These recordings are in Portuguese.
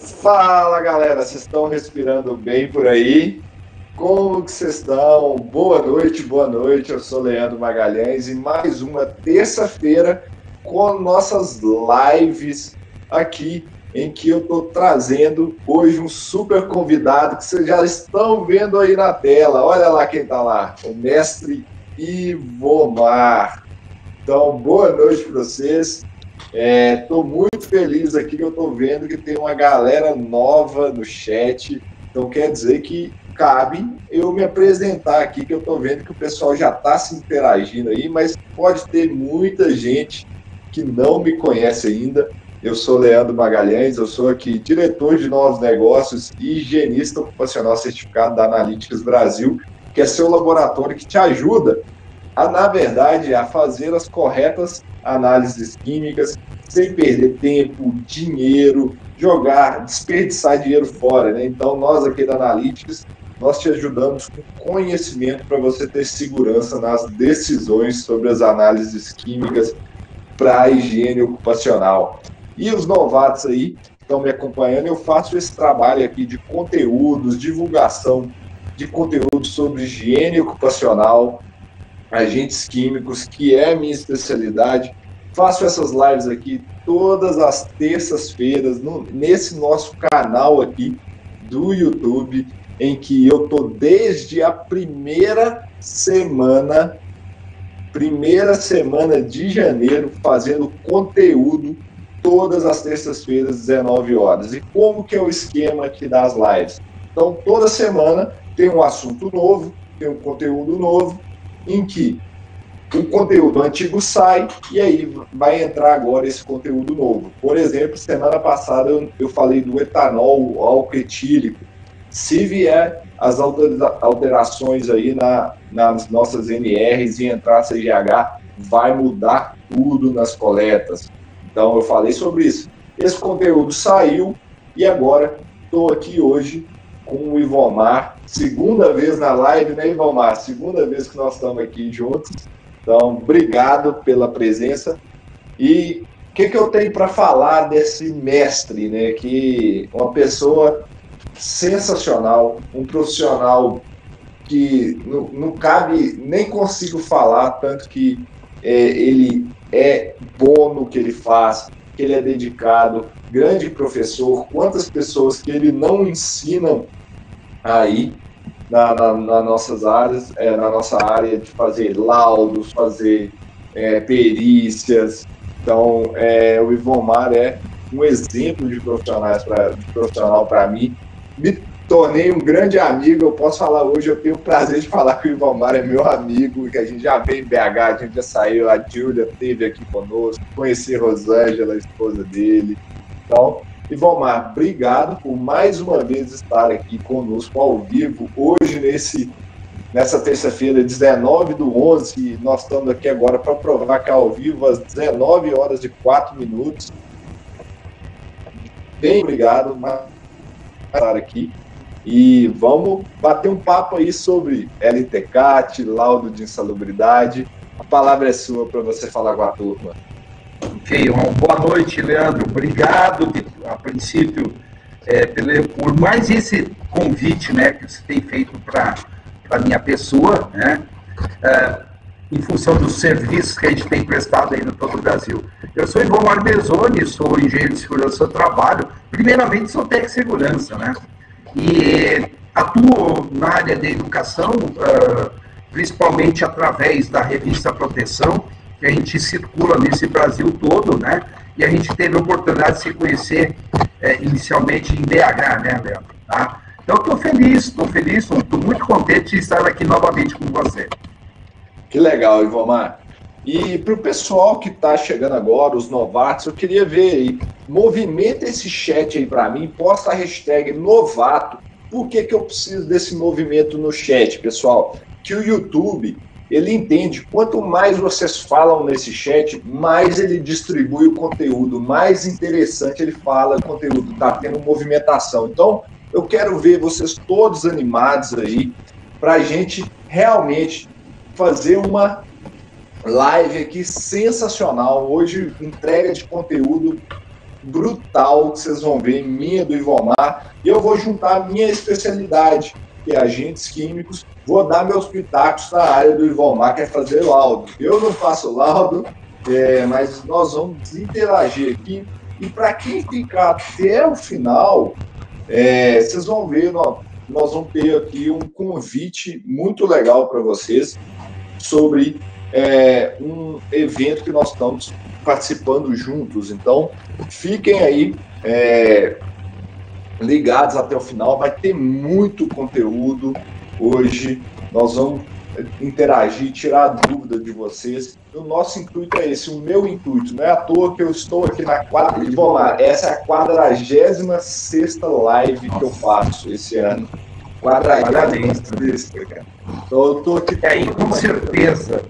Fala galera, vocês estão respirando bem por aí? Como que vocês estão? Boa noite, boa noite. Eu sou Leandro Magalhães e mais uma terça-feira com nossas lives aqui em que eu estou trazendo hoje um super convidado que vocês já estão vendo aí na tela. Olha lá quem está lá, o mestre Ivomar. Então, boa noite para vocês. Estou é, muito feliz aqui que eu estou vendo que tem uma galera nova no chat. Então quer dizer que cabe eu me apresentar aqui, que eu estou vendo que o pessoal já está se interagindo aí, mas pode ter muita gente que não me conhece ainda. Eu sou Leandro Magalhães, eu sou aqui diretor de novos negócios e higienista ocupacional certificado da Analytics Brasil, que é seu laboratório que te ajuda a, na verdade, a fazer as corretas análises químicas sem perder tempo, dinheiro, jogar, desperdiçar dinheiro fora. Né? Então, nós aqui da Analytics, nós te ajudamos com conhecimento para você ter segurança nas decisões sobre as análises químicas para a higiene ocupacional. E os novatos aí estão me acompanhando, eu faço esse trabalho aqui de conteúdos, divulgação de conteúdo sobre higiene ocupacional, agentes químicos, que é a minha especialidade. Faço essas lives aqui todas as terças-feiras nesse nosso canal aqui do YouTube, em que eu tô desde a primeira semana, primeira semana de janeiro, fazendo conteúdo todas as terças-feiras, 19 horas. E como que é o esquema aqui das lives? Então, toda semana tem um assunto novo, tem um conteúdo novo, em que o conteúdo antigo sai e aí vai entrar agora esse conteúdo novo. Por exemplo, semana passada eu, falei do etanol alquetílico. Se vier as alterações aí na, nas nossas NRs e entrar CGH, vai mudar tudo nas coletas. Então eu falei sobre isso. Esse conteúdo saiu e agora estou aqui hoje com o Ivomar, segunda vez na live, né, Ivomar? Segunda vez que nós estamos aqui juntos. Então, obrigado pela presença. E o que, que eu tenho para falar desse mestre, né? Que uma pessoa sensacional, um profissional que não, não cabe, nem consigo falar, tanto que é, ele é bom no que ele faz, que ele é dedicado, grande professor, quantas pessoas que ele não ensina aí na, na, na nossas áreas, é, na nossa área de fazer laudos, fazer é, perícias. Então, é, o Ivomar é um exemplo de, profissionais pra, de profissional para mim. Me tornei um grande amigo. Eu posso falar hoje, eu tenho o prazer de falar que o Ivomar é meu amigo, que a gente já veio em BH, a gente já saiu, a Júlia esteve aqui conosco, conheci Rosângela, a esposa dele. Então, Ivomar, obrigado por mais uma vez estar aqui conosco ao vivo, hoje nesse nessa terça-feira, 19 do 11, nós estamos aqui agora para provar que ao vivo, às 19 horas e 4 minutos. Bem obrigado por estar aqui. E vamos bater um papo aí sobre LTCAT, laudo de insalubridade. A palavra é sua para você falar com a turma. Ok, uma boa noite, Leandro. Obrigado, a princípio, é, por mais esse convite né, que você tem feito para a minha pessoa, né, é, em função dos serviços que a gente tem prestado aí no todo o Brasil. Eu sou Ivan Marbezoni, sou engenheiro de segurança do trabalho. Primeiramente, sou técnico de segurança, né? E atuo na área da educação, uh, principalmente através da revista Proteção, que a gente circula nesse Brasil todo, né? E a gente teve a oportunidade de se conhecer é, inicialmente em BH, né, Leandro? Tá? Então, estou feliz, estou feliz, estou muito contente de estar aqui novamente com você. Que legal, Ivomar. E para o pessoal que está chegando agora, os novatos, eu queria ver aí, movimenta esse chat aí para mim, posta a hashtag novato. Por que, que eu preciso desse movimento no chat, pessoal? Que o YouTube ele entende quanto mais vocês falam nesse chat, mais ele distribui o conteúdo, mais interessante ele fala, o conteúdo está tendo movimentação. Então, eu quero ver vocês todos animados aí para a gente realmente fazer uma live aqui sensacional. Hoje, entrega de conteúdo brutal que vocês vão ver minha do Ivomar. E eu vou juntar minha especialidade, que agentes químicos. Vou dar meus pitacos na área do Ivomar, que é fazer laudo. Eu não faço laudo, é, mas nós vamos interagir aqui. E para quem ficar até o final, é, vocês vão ver, nós, nós vamos ter aqui um convite muito legal para vocês sobre é, um evento que nós estamos participando juntos. Então, fiquem aí é, ligados até o final. Vai ter muito conteúdo hoje. Nós vamos interagir, tirar dúvida de vocês. O nosso intuito é esse, o meu intuito. Não é à toa que eu estou aqui na quadra. Vamos lá, essa é a 46 live que eu faço esse ano. Quadragésima cara. Então eu estou aqui. E com certeza.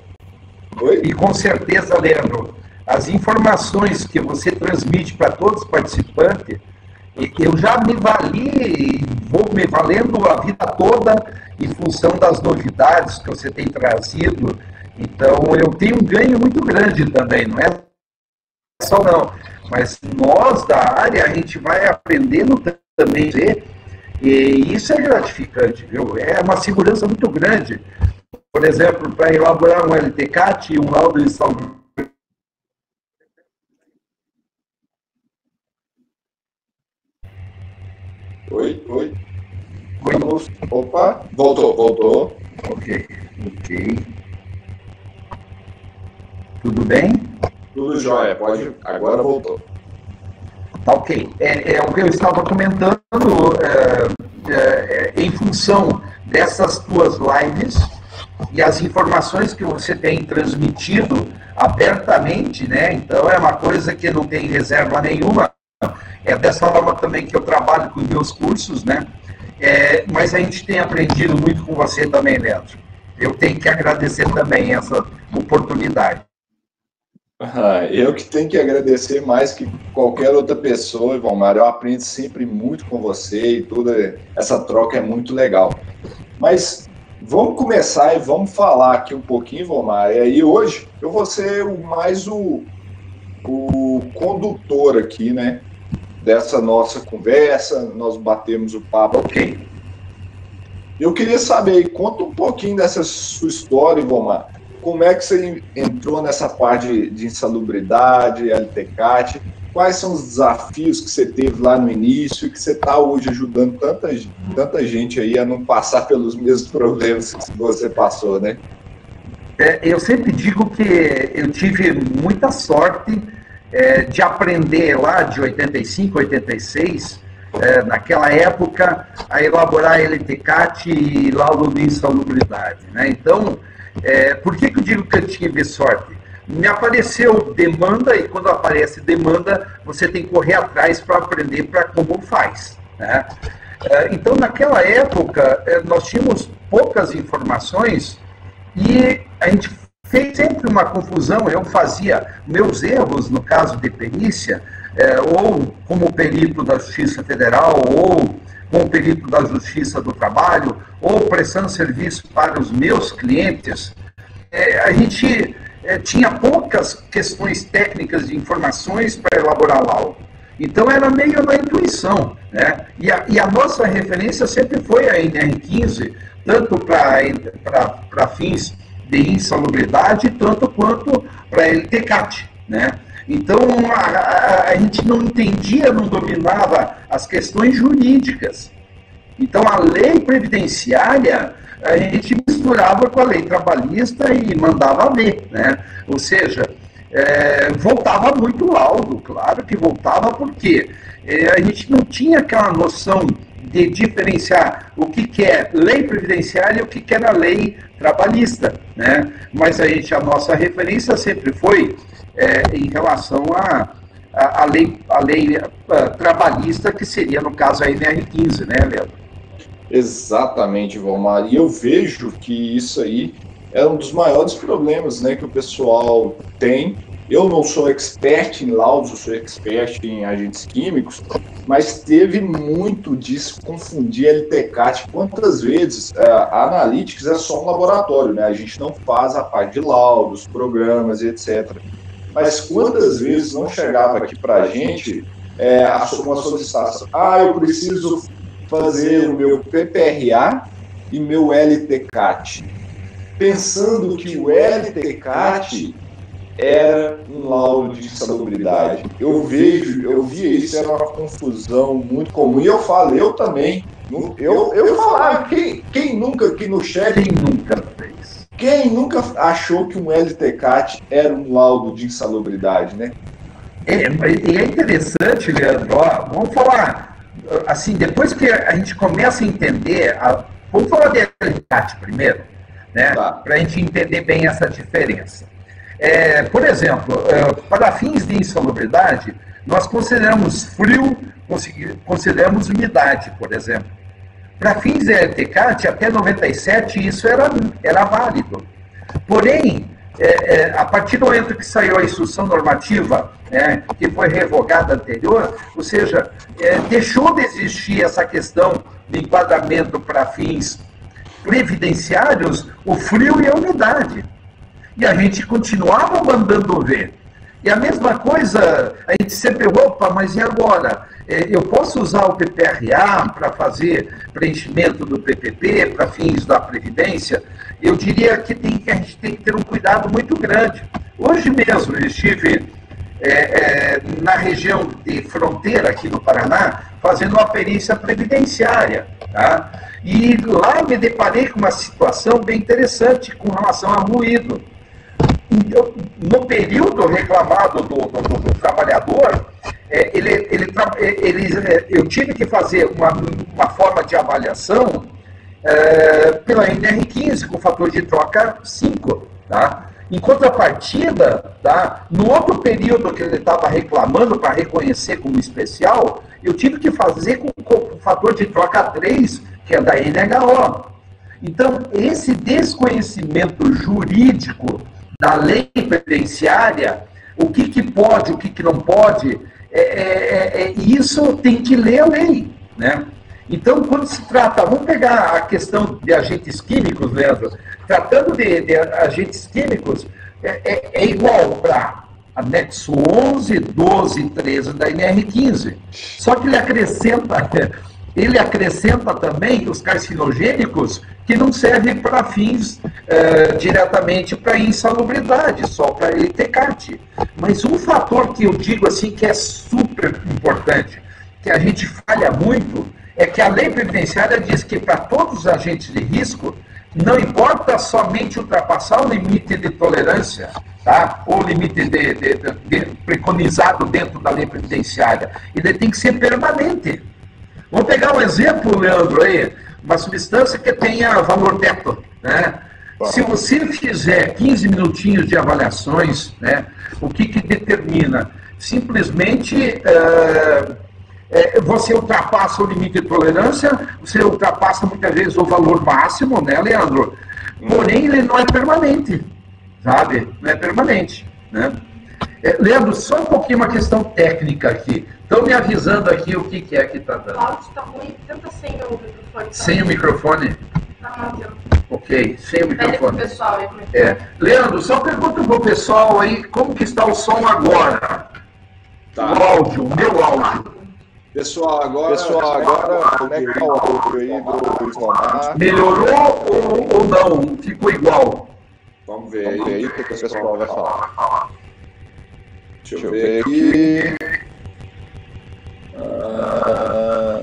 Oi? E com certeza, Leandro, as informações que você transmite para todos os participantes, eu já me vali, vou me valendo a vida toda em função das novidades que você tem trazido. Então, eu tenho um ganho muito grande também, não é só não. Mas nós da área, a gente vai aprendendo também, e isso é gratificante, viu? É uma segurança muito grande. Por exemplo, para elaborar um LTCAT e um laudo de saúde Oi, oi. Vamos. Opa, voltou, voltou. Ok, ok. Tudo bem? Tudo jóia, pode. Agora voltou. Tá ok. É, é o que eu estava comentando é, é, em função dessas tuas lives e as informações que você tem transmitido abertamente, né? Então é uma coisa que não tem reserva nenhuma é dessa forma também que eu trabalho com os meus cursos, né? É, mas a gente tem aprendido muito com você também, Leandro. Eu tenho que agradecer também essa oportunidade. Ah, eu que tenho que agradecer mais que qualquer outra pessoa, Ivomar. Eu aprendo sempre muito com você e toda essa troca é muito legal. Mas vamos começar e vamos falar aqui um pouquinho, Ivomar. E aí hoje eu vou ser mais o, o condutor aqui, né? Dessa nossa conversa, nós batemos o papo. Ok. Eu queria saber, conta um pouquinho dessa sua história, Ivomar. Como é que você entrou nessa parte de insalubridade, LTCAT? Quais são os desafios que você teve lá no início e que você está hoje ajudando tanta, tanta gente aí a não passar pelos mesmos problemas que você passou, né? É, eu sempre digo que eu tive muita sorte é, de aprender lá de 85, 86, é, naquela época, a elaborar LTCAT e laudo de insalubridade. Né? Então, é, por que, que eu digo que eu tive sorte? Me apareceu demanda e quando aparece demanda, você tem que correr atrás para aprender para como faz. Né? É, então, naquela época, é, nós tínhamos poucas informações e a gente fez sempre uma confusão. Eu fazia meus erros, no caso de perícia, é, ou como perito da Justiça Federal, ou como perito da Justiça do Trabalho, ou prestando serviço para os meus clientes. É, a gente é, tinha poucas questões técnicas de informações para elaborar laudo. Então era meio na intuição. Né? E, a, e a nossa referência sempre foi a NR15, tanto para fins de insalubridade, tanto quanto para LTCAT, né? Então, a, a, a, gente não entendia, não dominava as questões jurídicas. Então, a lei previdenciária, a gente misturava com a lei trabalhista e mandava ler, né? Ou seja, é, voltava muito laudo, claro que voltava, porque é, a gente não tinha aquela noção de diferenciar o que, que é lei previdenciária e o que, que era lei trabalhista, né? Mas a gente, a nossa referência sempre foi é, em relação à a, a, lei, a lei a, trabalhista, que seria, no caso, a NR15, né, Leandro? Exatamente, Valmar. E eu vejo que isso aí é um dos maiores problemas né, que o pessoal tem eu não sou expert em laudos, eu sou expert em agentes químicos, mas teve muito disso confundir LTCAT. Quantas vezes é, a Analytics é só um laboratório, né? A gente não faz a parte de laudos, programas etc. Mas quantas vezes não chegava aqui para a gente é, uma solicitação. Ah, eu preciso fazer o meu PPRA e meu LTCAT. Pensando que o LTCAT era um laudo de insalubridade. Eu vejo, eu via isso, era uma confusão muito comum. E eu falo, eu também. Eu, eu falava, quem, quem nunca aqui no chat. Quem nunca fez? Quem nunca achou que um LTCAT era um laudo de insalubridade, né? É, e é interessante, Leandro, ó, vamos falar, assim, depois que a gente começa a entender, a, vamos falar de LTCAT primeiro, né? Tá. Para a gente entender bem essa diferença. É, por exemplo, é, para fins de insalubridade, nós consideramos frio, consideramos umidade, por exemplo. Para fins de LTCAT, até 97, isso era, era válido. Porém, é, é, a partir do momento que saiu a instrução normativa, né, que foi revogada anterior, ou seja, é, deixou de existir essa questão de enquadramento para fins previdenciários, o frio e a umidade e a gente continuava mandando ver. E a mesma coisa, a gente sempre, opa, mas e agora? É, eu posso usar o PPRA para fazer preenchimento do PPP para fins da Previdência? Eu diria que, tem, que a gente tem que ter um cuidado muito grande. Hoje mesmo eu estive é, é, na região de fronteira aqui no Paraná fazendo uma perícia previdenciária. Tá? E lá me deparei com uma situação bem interessante com relação a ruído no período reclamado do, do, do trabalhador, é, ele, ele, ele, é, eu tive que fazer uma, uma forma de avaliação é, pela NR15, com fator de troca 5. Tá? Em contrapartida, tá, no outro período que ele estava reclamando para reconhecer como especial, eu tive que fazer com, com o fator de troca 3, que é da NHO. Então, esse desconhecimento jurídico da lei previdenciária, o que, que pode, o que, que não pode, é, é, é, é, isso tem que ler a lei, né? Então, quando se trata, vamos pegar a questão de agentes químicos, Leandro, tratando de, de agentes químicos, é, é, é igual para anexo 11, 12 e 13 da NR15. Só que ele acrescenta, ele acrescenta também os carcinogênicos que não servem para fins é, diretamente para insalubridade, só para ele ter CAT. Mas um fator que eu digo assim que é super importante, que a gente falha muito, é que a lei previdenciária diz que para todos os agentes de risco, não importa somente ultrapassar o limite de tolerância, tá? ou limite de, de, de preconizado dentro da lei previdenciária, ele tem que ser permanente. Vamos pegar um exemplo, Leandro, aí uma substância que tenha valor teto, né? Se você fizer 15 minutinhos de avaliações, né, o que, que determina? Simplesmente é, é, você ultrapassa o limite de tolerância, você ultrapassa muitas vezes o valor máximo, né, Leandro? Porém, ele não é permanente, sabe? Não é permanente, né? É, Leandro, só um pouquinho uma questão técnica aqui. Estão me avisando aqui o que, que é que está dando. O áudio está ruim, tenta sem o microfone. Tá? Sem o microfone? Tá Ok, sem o microfone. Pessoal, é, é. Leandro, só pergunta para o pessoal aí como que está o som agora. Tá. O áudio, o meu áudio. Pessoal, agora, pessoal, agora como é que está o áudio aí do Melhorou ou, ou não? Ficou igual? Vamos ver aí, aí o que, que o pessoal vai falar. Deixa eu ver aqui. Ah,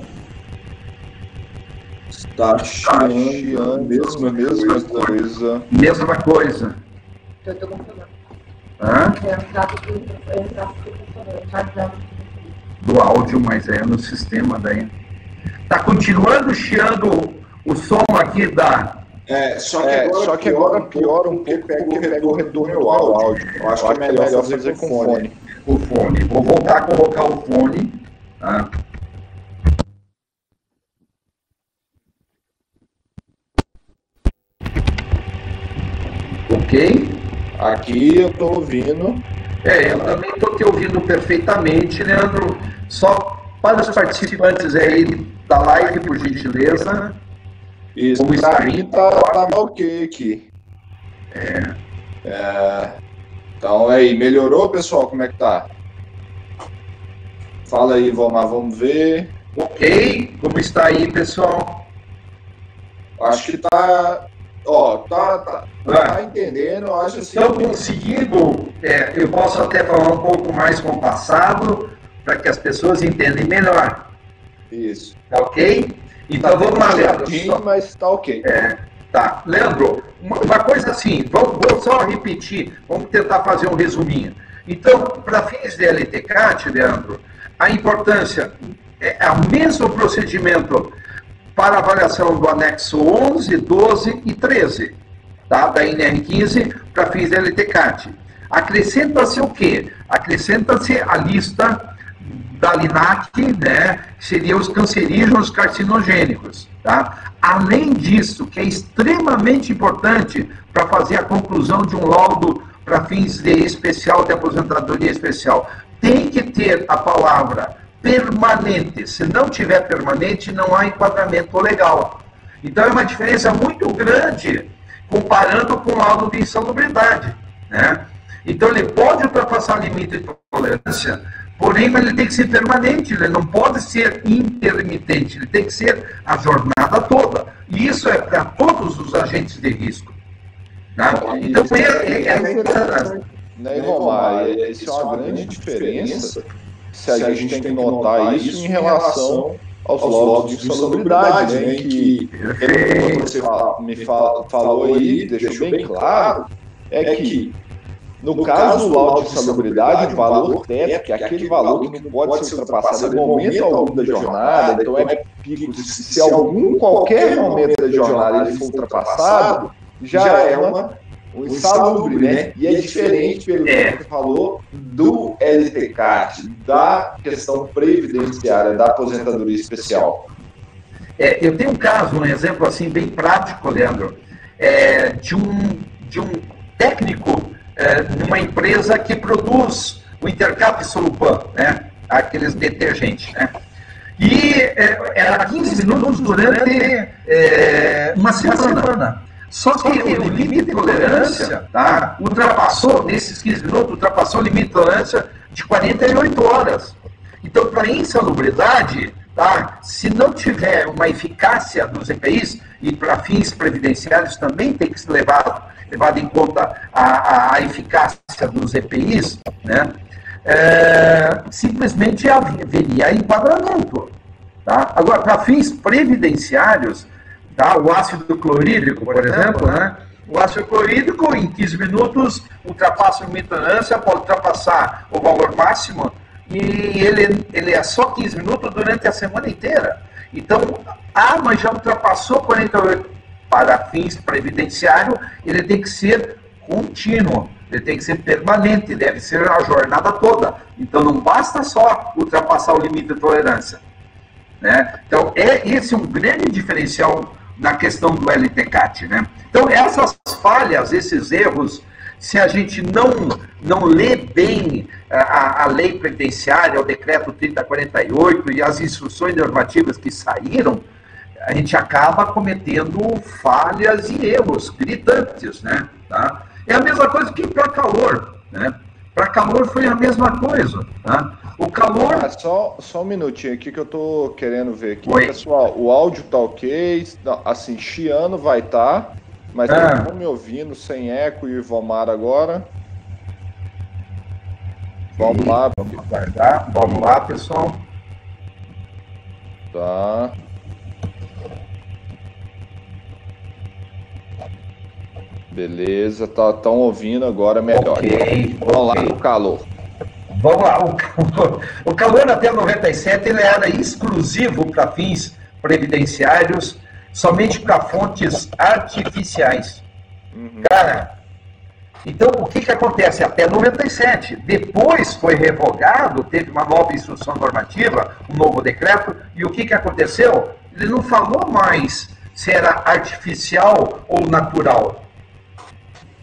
está chiando, mesma, mesma coisa. Mesma coisa. Eu estou confirmando. Hã? Do áudio, mas é no sistema daí. Está continuando chiando o som aqui da. É, só que, é, agora, só que agora piora um pouco porque pega o retorno ao áudio. Eu acho, que é melhor fazer com fone. O fone. Vou voltar a colocar o fone. Tá? Ok? Aqui eu estou ouvindo. É, eu também estou te ouvindo perfeitamente, Leandro. Só para os participantes aí da live, por gentileza. Isso, como está mim tá, tá ok aqui. É. é. Então aí, melhorou, pessoal? Como é que tá? Fala aí, Vomar, vamos ver. Ok, como está aí, pessoal? Acho que tá. Ó, tá, tá, ah. tá entendendo, acho assim. Estão conseguindo, é, eu posso até falar um pouco mais com o passado, para que as pessoas entendam melhor. Isso. Tá ok? Então tá vamos lá, Leandro. Só... Mas tá ok. É, tá. Leandro, uma, uma coisa assim, vamos, vou só repetir, vamos tentar fazer um resuminho. Então, para fins de LTCAT, Leandro, a importância é o mesmo procedimento para avaliação do anexo 11, 12 e 13, tá? da NR15 para fins de LTCAT. Acrescenta-se o quê? Acrescenta-se a lista da LINAC, né, seriam os cancerígenos carcinogênicos. Tá? Além disso, que é extremamente importante para fazer a conclusão de um laudo para fins de especial, de aposentadoria especial, tem que ter a palavra permanente. Se não tiver permanente, não há enquadramento legal. Então é uma diferença muito grande comparando com o laudo de insalubridade. Né? Então ele pode ultrapassar o limite de tolerância, porém ele tem que ser permanente, ele não pode ser intermitente, ele tem que ser a jornada toda. E isso é para todos os agentes de risco. Né? Então é, é, é, é, né, Romar, isso é uma grande diferença se a gente tem que notar isso em relação aos logs de insalubridade, né, que, como você me falou aí, deixou bem claro, é que no caso do laudo de insalubridade, o valor teto, que é aquele valor que não pode ser ultrapassado em momento algum da jornada, então é pico, se algum, qualquer momento da jornada ele for ultrapassado, já é uma um insalubre, né? E é diferente, pelo que você falou, do LTCAT, da questão previdenciária, da aposentadoria especial. É, eu tenho um caso, um exemplo assim bem prático, Leandro, é, de, um, de um técnico é, numa empresa que produz o Intercap Solupan, né? Aqueles detergentes, né? E é, era 15 minutos durante é, uma semana. Só que o limite de tolerância tá, ultrapassou, nesses 15 minutos, ultrapassou o limite de tolerância de 48 horas. Então, para insalubridade, tá, se não tiver uma eficácia dos EPIs, e para fins previdenciários também tem que ser levado, levado em conta a, a, eficácia dos EPIs, né, é, simplesmente haveria enquadramento. Tá? Agora, para fins previdenciários, Tá? O ácido clorídrico, por exemplo, né? O ácido clorídrico, em 15 minutos, ultrapassa a tolerância, pode ultrapassar o valor máximo, e ele, ele é só 15 minutos durante a semana inteira. Então, ah, mas já ultrapassou 48 para fins previdenciário, ele tem que ser contínuo, ele tem que ser permanente, deve ser a jornada toda. Então, não basta só ultrapassar o limite de tolerância. Né? Então, é esse um grande diferencial na questão do LTCAT. Né? Então, essas falhas, esses erros, se a gente não, não lê bem a, a lei previdenciária, o decreto 3048 e as instruções normativas que saíram, a gente acaba cometendo falhas e erros gritantes. Né? Tá? É a mesma coisa que para calor. Né? Para calor foi a mesma coisa. Tá? O calor. Ah, só, só um minutinho aqui que eu tô querendo ver aqui. Oi. Pessoal, o áudio tá ok. Assim, chiano vai estar. Tá, mas ah. estão me ouvindo sem eco e Vomar agora. Vamos e... lá. Vamos aguardar. Vamos lá, pessoal. Tá. Beleza, tá tão ouvindo agora melhor. Okay, Vamos okay. lá no calor. Vamos lá, o calor, o calor até 97 ele era exclusivo para fins previdenciários, somente para fontes artificiais. Uhum. Cara, então o que, que acontece? Até 97. Depois foi revogado, teve uma nova instrução normativa, um novo decreto, e o que, que aconteceu? Ele não falou mais se era artificial ou natural.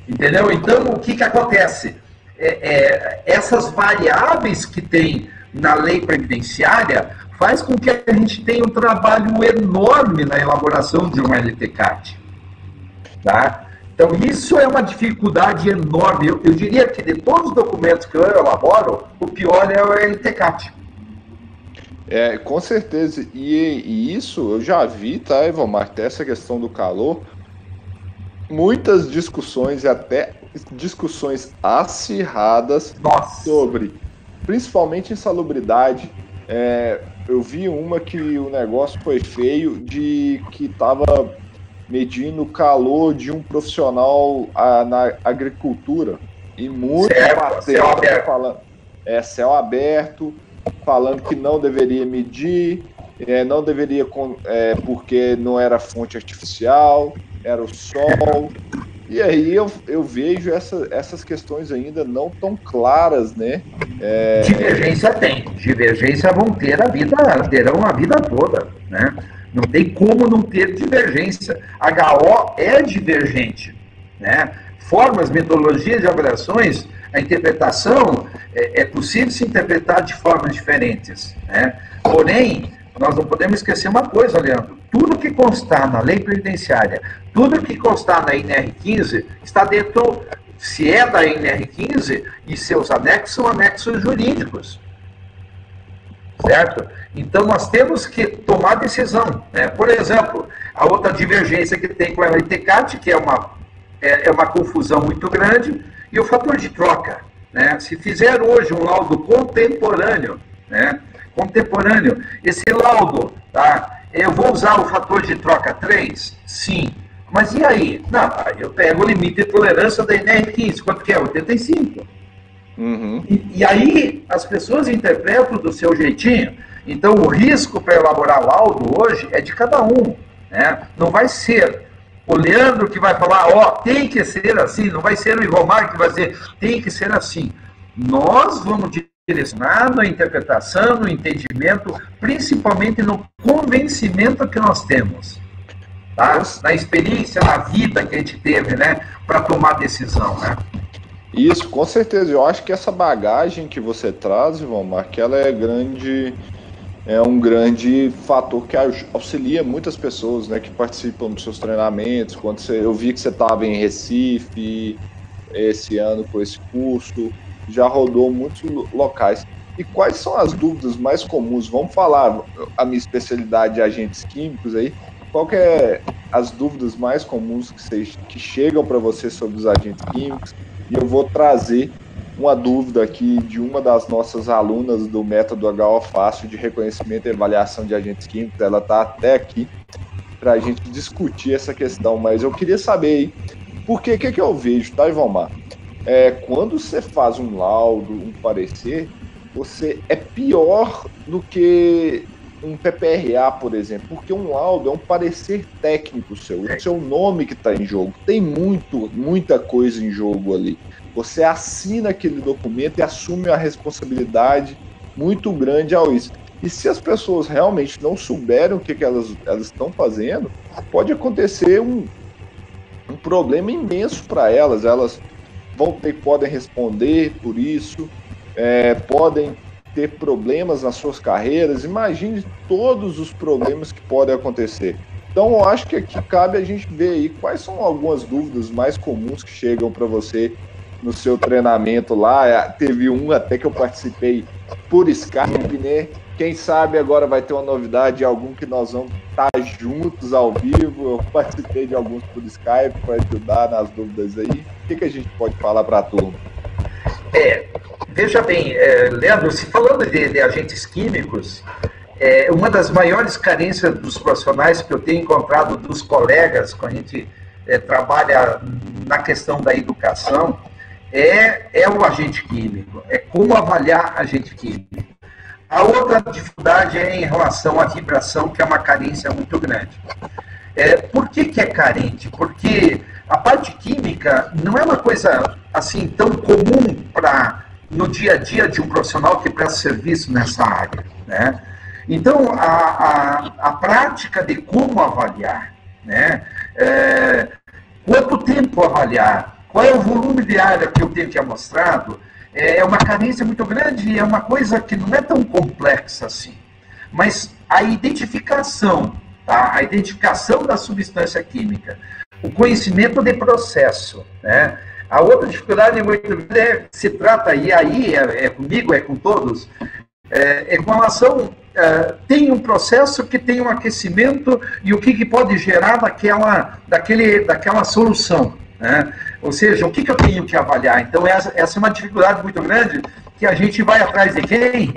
Entendeu? Então o que, que acontece? é, é, essas variáveis que tem na lei previdenciária faz com que a gente tenha um trabalho enorme na elaboração de uma LTCAT. Tá? Então, isso é uma dificuldade enorme. Eu, eu, diria que de todos os documentos que eu elaboro, o pior é o LTCAT. É, com certeza. E, e, isso eu já vi, tá, Ivomar, até essa questão do calor. Muitas discussões e até discussões acirradas Nossa. sobre, principalmente insalubridade. É, eu vi uma que o negócio foi feio de que estava medindo o calor de um profissional a, na agricultura. E muito certo, falando. É, céu aberto, falando que não deveria medir, é, não deveria, é, porque não era fonte artificial, era o sol. E aí eu, eu vejo essa, essas questões ainda não tão claras, né? É... Divergência tem, divergência vão ter a vida, terão a vida toda, né? Não tem como não ter divergência. HO é divergente, né? Formas, metodologias de avaliações a interpretação é, é possível se interpretar de formas diferentes. Né? Porém, nós não podemos esquecer uma coisa, Leandro. Tudo que constar na lei previdenciária, tudo que constar na NR15, está dentro, se é da NR15, e seus anexos são anexos jurídicos. Certo? Então nós temos que tomar decisão. Né? Por exemplo, a outra divergência que tem com a LTCAT, que é uma, é, é uma confusão muito grande, e o fator de troca, né? Se fizer hoje um laudo contemporâneo, né? Contemporâneo, esse laudo, tá? Eu vou usar o fator de troca 3? Sim. Mas e aí? Não, eu pego o limite de tolerância da NR15, quanto que é? 85. Uhum. E, e, aí as pessoas interpretam do seu jeitinho. Então o risco para elaborar laudo hoje é de cada um. Né? Não vai ser o Leandro que vai falar, ó, tem que ser assim, não vai ser o Ivomar que vai dizer, tem que ser assim. Nós vamos direcionar na interpretação, no entendimento, principalmente no convencimento que nós temos. Tá? Na experiência, na vida que a gente teve, né? Para tomar decisão, né? Isso, com certeza. Eu acho que essa bagagem que você traz, Ivomar, que ela é grande é um grande fator que auxilia muitas pessoas né, que participam dos seus treinamentos. Quando você, eu vi que você estava em Recife esse ano com esse curso, já rodou muitos locais. E quais são as dúvidas mais comuns? Vamos falar a minha especialidade de agentes químicos aí. Qual que é as dúvidas mais comuns que, vocês, que chegam para você sobre os agentes químicos? E eu vou trazer uma dúvida aqui de uma das nossas alunas do método HO Fácil de reconhecimento e avaliação de agentes químicos. Ela está até aqui para a gente discutir essa questão, mas eu queria saber aí, porque que, que eu vejo, tá, Ivomar? É, quando você faz um laudo, um parecer, você é pior do que um PPRA, por exemplo, porque um laudo é um parecer técnico seu, o seu nome que está em jogo. Tem muito, muita coisa em jogo ali. Você assina aquele documento e assume uma responsabilidade muito grande ao isso. E se as pessoas realmente não souberem o que, que elas, elas estão fazendo, pode acontecer um, um problema imenso para elas. Elas vão ter, podem responder por isso, é, podem ter problemas nas suas carreiras. Imagine todos os problemas que podem acontecer. Então, eu acho que aqui cabe a gente ver aí quais são algumas dúvidas mais comuns que chegam para você no seu treinamento lá. É, teve um até que eu participei por Skype, né? Quem sabe agora vai ter uma novidade, algum que nós vamos estar juntos ao vivo. Eu participei de alguns por Skype para ajudar nas dúvidas aí. O que, que a gente pode falar para a turma? É, veja bem, é, Leandro, se falando de, de agentes químicos, é, uma das maiores carências dos profissionais que eu tenho encontrado dos colegas, quando a gente é, trabalha na questão da educação, é, é o agente químico, é como avaliar agente químico. A outra dificuldade é em relação à vibração, que é uma carência muito grande. É, por que, que é carente? Porque a parte química não é uma coisa assim tão comum para no dia a dia de um profissional que presta serviço nessa área. Né? Então, a, a, a prática de como avaliar, né? É, quanto tempo avaliar, qual é o volume de área que eu tenho que mostrado? É, uma carência muito grande e é uma coisa que não é tão complexa assim. Mas a identificação, tá? a identificação da substância química, o conhecimento de processo, né? A outra dificuldade muito é, se trata, e aí é, é comigo, é com todos, é, é, com relação é, tem um processo que tem um aquecimento e o que, que pode gerar daquela, daquele, daquela solução. Né? Ou seja, o que, que eu tenho que avaliar? Então, essa, essa é uma dificuldade muito grande que a gente vai atrás de quem?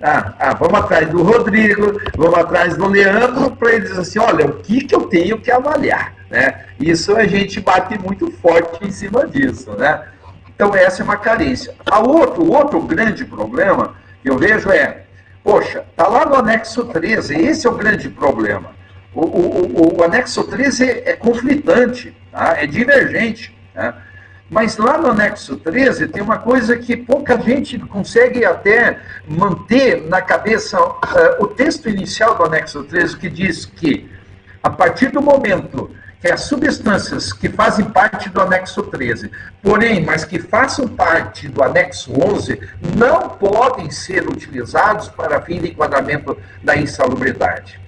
Ah, ah, vamos atrás do Rodrigo, vamos atrás do Leandro, para eles assim, olha, o que, que eu tenho que avaliar? Né? Isso a gente bate muito forte em cima disso. Né? Então, essa é uma carência. A outro, o outro grande problema que eu vejo é, poxa, está lá no anexo 13, esse é o grande problema. O, o, o, o anexo 13 é, é conflitante, tá? é divergente. Tá? Mas lá no anexo 13 tem uma coisa que pouca gente consegue até manter na cabeça. Uh, o texto inicial do anexo 13 que diz que, a partir do momento que as substâncias que fazem parte do anexo 13, porém, mas que façam parte do anexo 11, não podem ser utilizados para fim de enquadramento da insalubridade.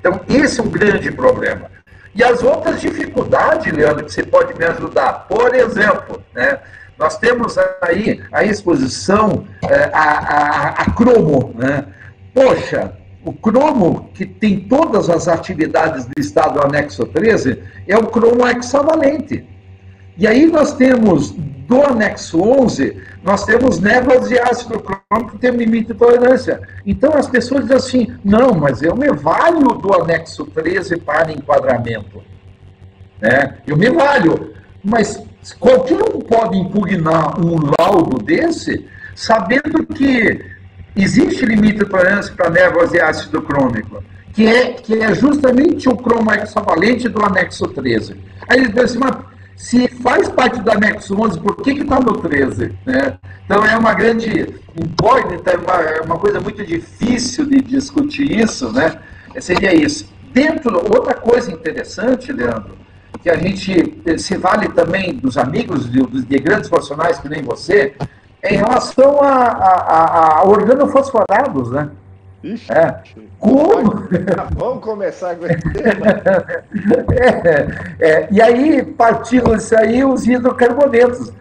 Então, esse é um grande problema. E as outras dificuldades, Leandro, que você pode me ajudar. Por exemplo, né, nós temos aí a exposição, é, a, a, a cromo. Né? Poxa, o cromo, que tem todas as atividades do Estado anexo 13, é o cromo hexavalente. E aí nós temos, do anexo 11, nós temos névoas de ácido crômico que tem limite de tolerância. Então as pessoas dizem assim, não, mas eu me valho do anexo 13 para enquadramento. Né? Eu me valho. Mas qualquer um pode impugnar um laudo desse, sabendo que existe limite de tolerância para névoas de ácido crômico, que é, que é justamente o cromo hexavalente do anexo 13. Aí eles dizem assim, mas se faz parte do anexo 11, por que está no 13? Né? Então é uma grande incógnita, é uma, é uma coisa muito difícil de discutir isso, né? Seria isso. Dentro, outra coisa interessante, Leandro, que a gente se vale também dos amigos de, de grandes profissionais que nem você, é em relação a, a, a organofosforados, né? Ixi, é. Como? Vamos começar com esse tema. é, é, e aí, partindo disso aí, os hidrocarbonetos.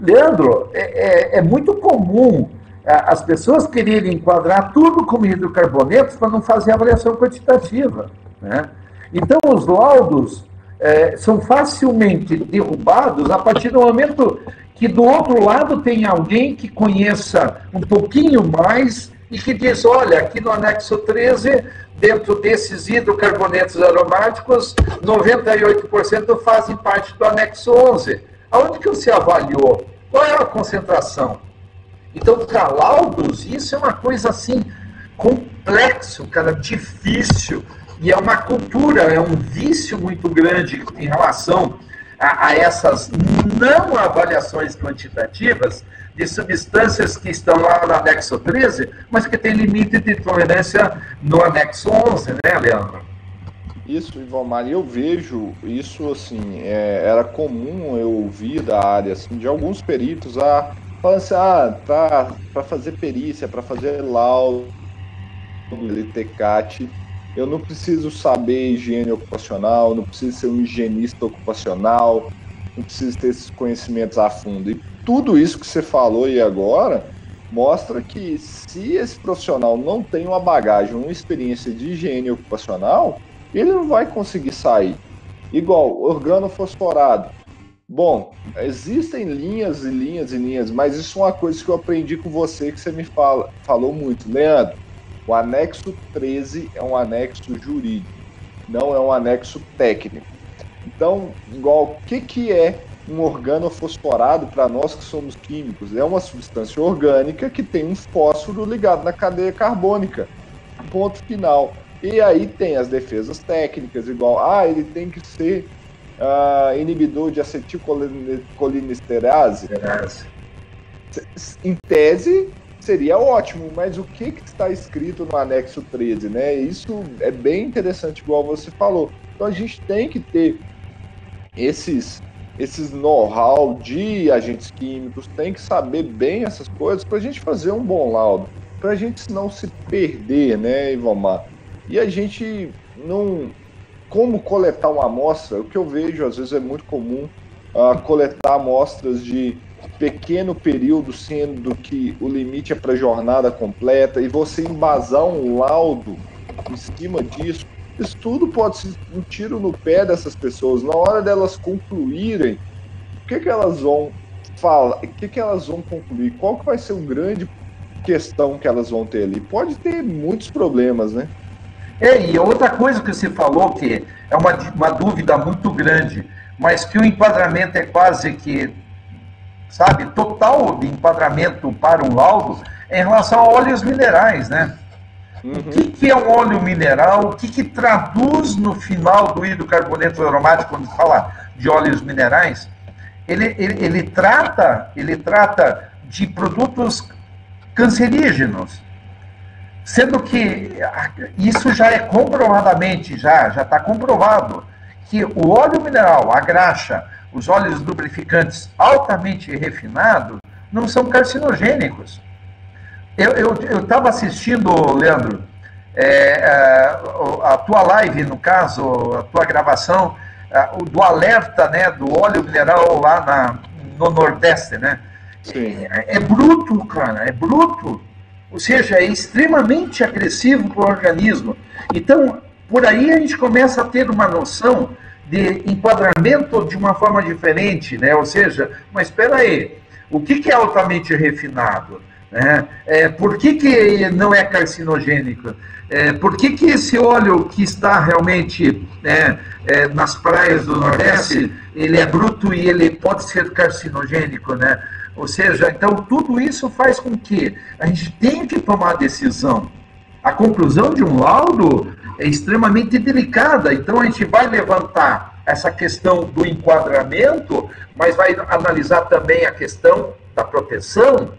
Leandro, é, é, é muito comum é, as pessoas quererem enquadrar tudo como hidrocarbonetos para não fazer avaliação quantitativa. Né? Então, os laudos é, são facilmente derrubados a partir do momento que do outro lado tem alguém que conheça um pouquinho mais e que diz, olha, aqui no anexo 13, dentro desses hidrocarbonetos aromáticos, 98% fazem parte do anexo 11. Aonde que você avaliou? Qual é a concentração? Então, para laudos, isso é uma coisa assim, complexo, cara, difícil, e é uma cultura, é um vício muito grande em relação a, a essas não avaliações quantitativas, de substâncias que estão lá no anexo 13, mas que tem limite de tolerância no anexo 11, né, Leandro? Isso, Ivomar, eu vejo isso assim, é, era comum eu ouvir da área assim, de alguns peritos a falando assim, ah, tá, para fazer perícia, para fazer laudo, LTCAT, eu não preciso saber higiene ocupacional, não preciso ser um higienista ocupacional, não preciso ter esses conhecimentos a fundo. E tudo isso que você falou aí agora mostra que se esse profissional não tem uma bagagem, uma experiência de higiene ocupacional, ele não vai conseguir sair. Igual organofosforado. Bom, existem linhas e linhas e linhas, mas isso é uma coisa que eu aprendi com você que você me fala, falou muito. Leandro, o anexo 13 é um anexo jurídico, não é um anexo técnico. Então, igual, o que, que é um organofosforado para nós que somos químicos? É uma substância orgânica que tem um fósforo ligado na cadeia carbônica. Ponto final. E aí tem as defesas técnicas, igual, ah, ele tem que ser uh, inibidor de acetilcolinesterase. Em tese, seria ótimo, mas o que, que está escrito no anexo 13, né? Isso é bem interessante, igual você falou. Então a gente tem que ter esses esses know-how de agentes químicos, tem que saber bem essas coisas para a gente fazer um bom laudo, para a gente não se perder, né, Ivomar? E a gente não. Como coletar uma amostra, o que eu vejo às vezes é muito comum uh, coletar amostras de pequeno período, sendo que o limite é para jornada completa, e você embasar um laudo em cima disso, isso tudo pode ser um tiro no pé dessas pessoas. Na hora delas concluírem, o que, que elas vão falar? O que, que elas vão concluir? Qual que vai ser o grande questão que elas vão ter ali? Pode ter muitos problemas, né? É, e outra coisa que você falou, que é uma, uma dúvida muito grande, mas que o enquadramento é quase que, sabe, total de enquadramento para um laudo em relação a óleos minerais, né? Uhum. O que, que, é um óleo mineral? O que, que traduz no final do hidrocarboneto aromático quando fala de óleos minerais? Ele, ele, ele, trata, ele trata de produtos cancerígenos, sendo que isso já é comprovadamente, já está comprovado que o óleo mineral, a graxa, os óleos lubrificantes altamente refinados não são carcinogênicos. Eu estava assistindo, Leandro, é, é, a, a, tua live, no caso, a tua gravação, a, o, do alerta né, do óleo mineral lá na, no Nordeste, né? Sim. É, é bruto, cara, é bruto. Ou seja, é extremamente agressivo para o organismo. Então, por aí a gente começa a ter uma noção de enquadramento de uma forma diferente, né? Ou seja, mas espera aí, o que, que é altamente refinado? Né? É, por que, que não é carcinogênico? É, por que, que esse óleo que está realmente né, é, nas praias do Nordeste, ele é bruto e ele pode ser carcinogênico, né? Ou seja, então tudo isso faz com que a gente tenha que tomar decisão. A conclusão de um laudo é extremamente delicada, então a gente vai levantar essa questão do enquadramento, mas vai analisar também a questão da proteção,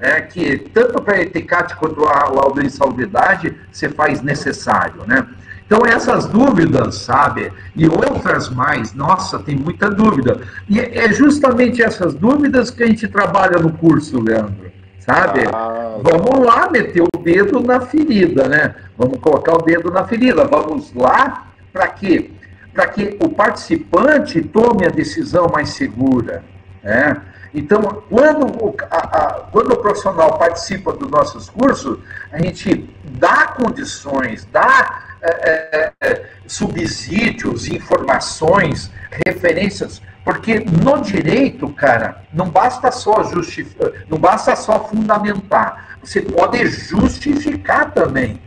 né, que tanto para a ETCAT quanto a laudo de salubridade se faz necessário, né? Então essas dúvidas, sabe, e outras mais, nossa, tem muita dúvida. E é justamente essas dúvidas que a gente trabalha no curso, Leandro, sabe? Ah, vamos lá meter o dedo na ferida, né? Vamos colocar o dedo na ferida, vamos lá para quê? Para que o participante tome a decisão mais segura, né? Então, quando o, a, a, quando o profissional participa dos nossos cursos, a gente dá condições, dá é, é, é subsídios, informações, referências, porque no direito, cara, não basta só justificar, não basta só fundamentar, você pode justificar também.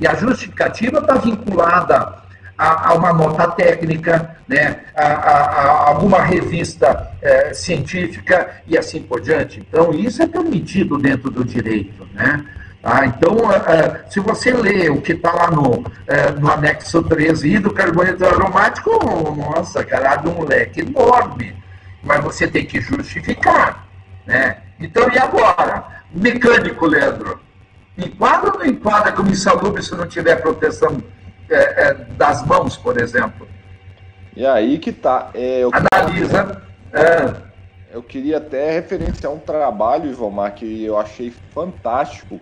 E a justificativa está vinculada a, a, uma nota técnica, né, a, a, a alguma revista é, científica e assim por diante. Então, isso é permitido dentro do direito. Né? Ah, então, é, se você lê o que está lá no, é, no anexo 13 do carboneto aromático, nossa, cara, um leque enorme. Mas você tem que justificar. Né? Então, e agora? Mecânico, Leandro. Enquadra ou não enquadra como insalubre se não tiver proteção é, é, das mãos, por exemplo. E aí que tá. É, Analisa. É. Eu queria até referenciar um trabalho, Ivomar, que eu achei fantástico,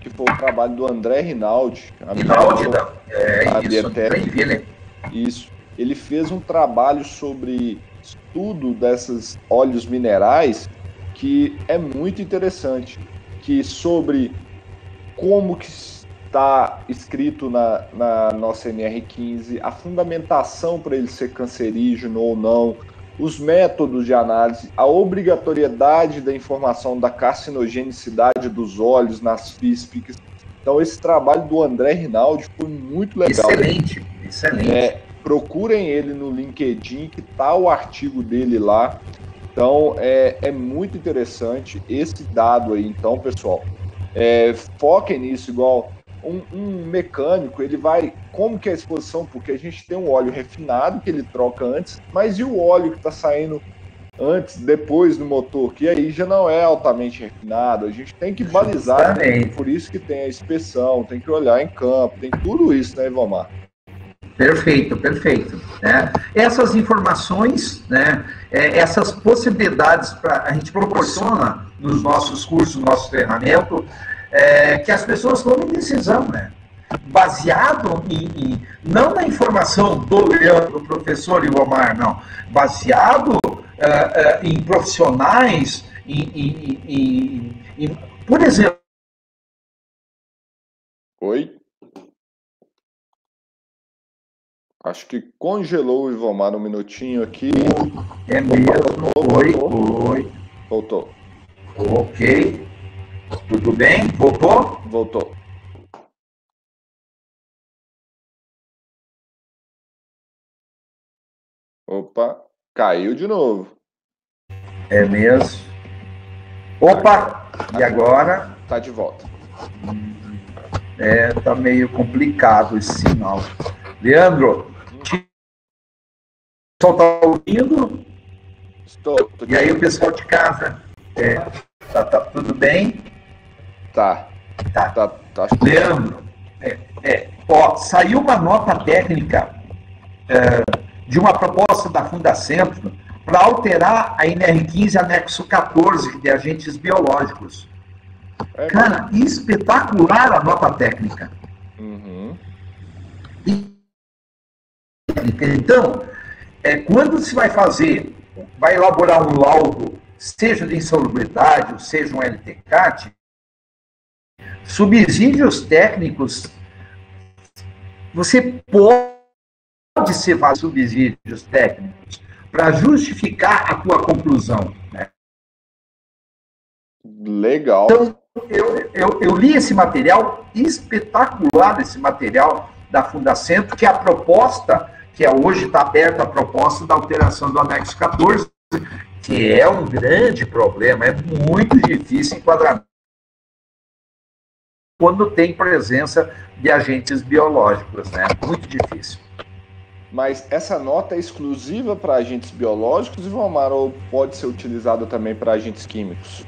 que foi o trabalho do André Rinaldi. Rinaldi, da, é a isso, Biotech, isso. Ele fez um trabalho sobre estudo desses óleos minerais que é muito interessante, que sobre como que está escrito na, na nossa NR15, a fundamentação para ele ser cancerígeno ou não, os métodos de análise, a obrigatoriedade da informação da carcinogenicidade dos óleos nas físicas. Então, esse trabalho do André Rinaldi foi muito legal. Excelente, excelente. É, procurem ele no LinkedIn, que tá o artigo dele lá. Então, é, é muito interessante esse dado aí. Então, pessoal, é, foquem nisso, igual um, um, mecânico, ele vai. Como que é a exposição? Porque a gente tem um óleo refinado que ele troca antes, mas e o óleo que está saindo antes, depois do motor, que aí já não é altamente refinado. A gente tem que balizar, né? por isso que tem a inspeção, tem que olhar em campo, tem tudo isso, né, Ivomar? Perfeito, perfeito. É, essas informações, né, é, essas possibilidades pra, a gente proporciona nos nossos cursos, no nosso treinamento, é, que as pessoas tomem decisão, né? Baseado em, em, não na informação do Leandro, do professor Iomar, não, baseado uh, em profissionais, em, em, em, por exemplo. Oi? Acho que congelou o Ivomar um minutinho aqui. É mesmo. Oi, oi. Voltou. Ok. Tudo bem? Voltou? Voltou. Opa, caiu de novo. É mesmo. Opa! E agora? Tá de volta. É, tá meio complicado esse sinal. Leandro, o pessoal tá ouvindo? Estou. e aí o pessoal de casa? É, tá, tá tudo bem? Tá. Tá. tá, tá. Leandro, é, é, ó, saiu uma nota técnica é, de uma proposta da Fundacentro para alterar a NR15 anexo 14 de agentes biológicos. É, Cara, espetacular a nota técnica. Uhum. E, então, é, quando se vai fazer, vai elaborar um laudo, seja de insalubridade, ou seja um LTCAT, subsídios técnicos, você pode ser vários subsídios técnicos para justificar a tua conclusão. Né? Legal. Então, eu, eu, eu, li esse material, espetacular esse material da Fundacentro, que é a proposta que é hoje está aberta a proposta da alteração do anexo 14, que é um grande problema, é muito difícil enquadrar quando tem presença de agentes biológicos, né? Muito difícil. Mas essa nota é exclusiva para agentes biológicos, Ivomar, ou pode ser utilizada também para agentes químicos?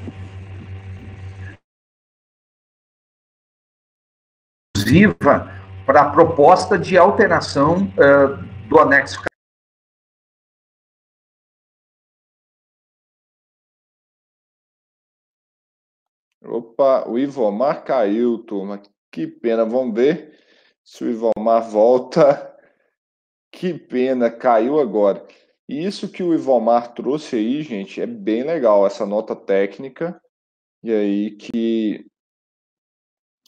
Exclusiva para a proposta de alteração uh, do anexo Opa, o Ivomar caiu, turma. Que pena. Vamos ver se o Ivomar volta. Que pena, caiu agora. E isso que o Ivomar trouxe aí, gente, é bem legal, essa nota técnica. E aí que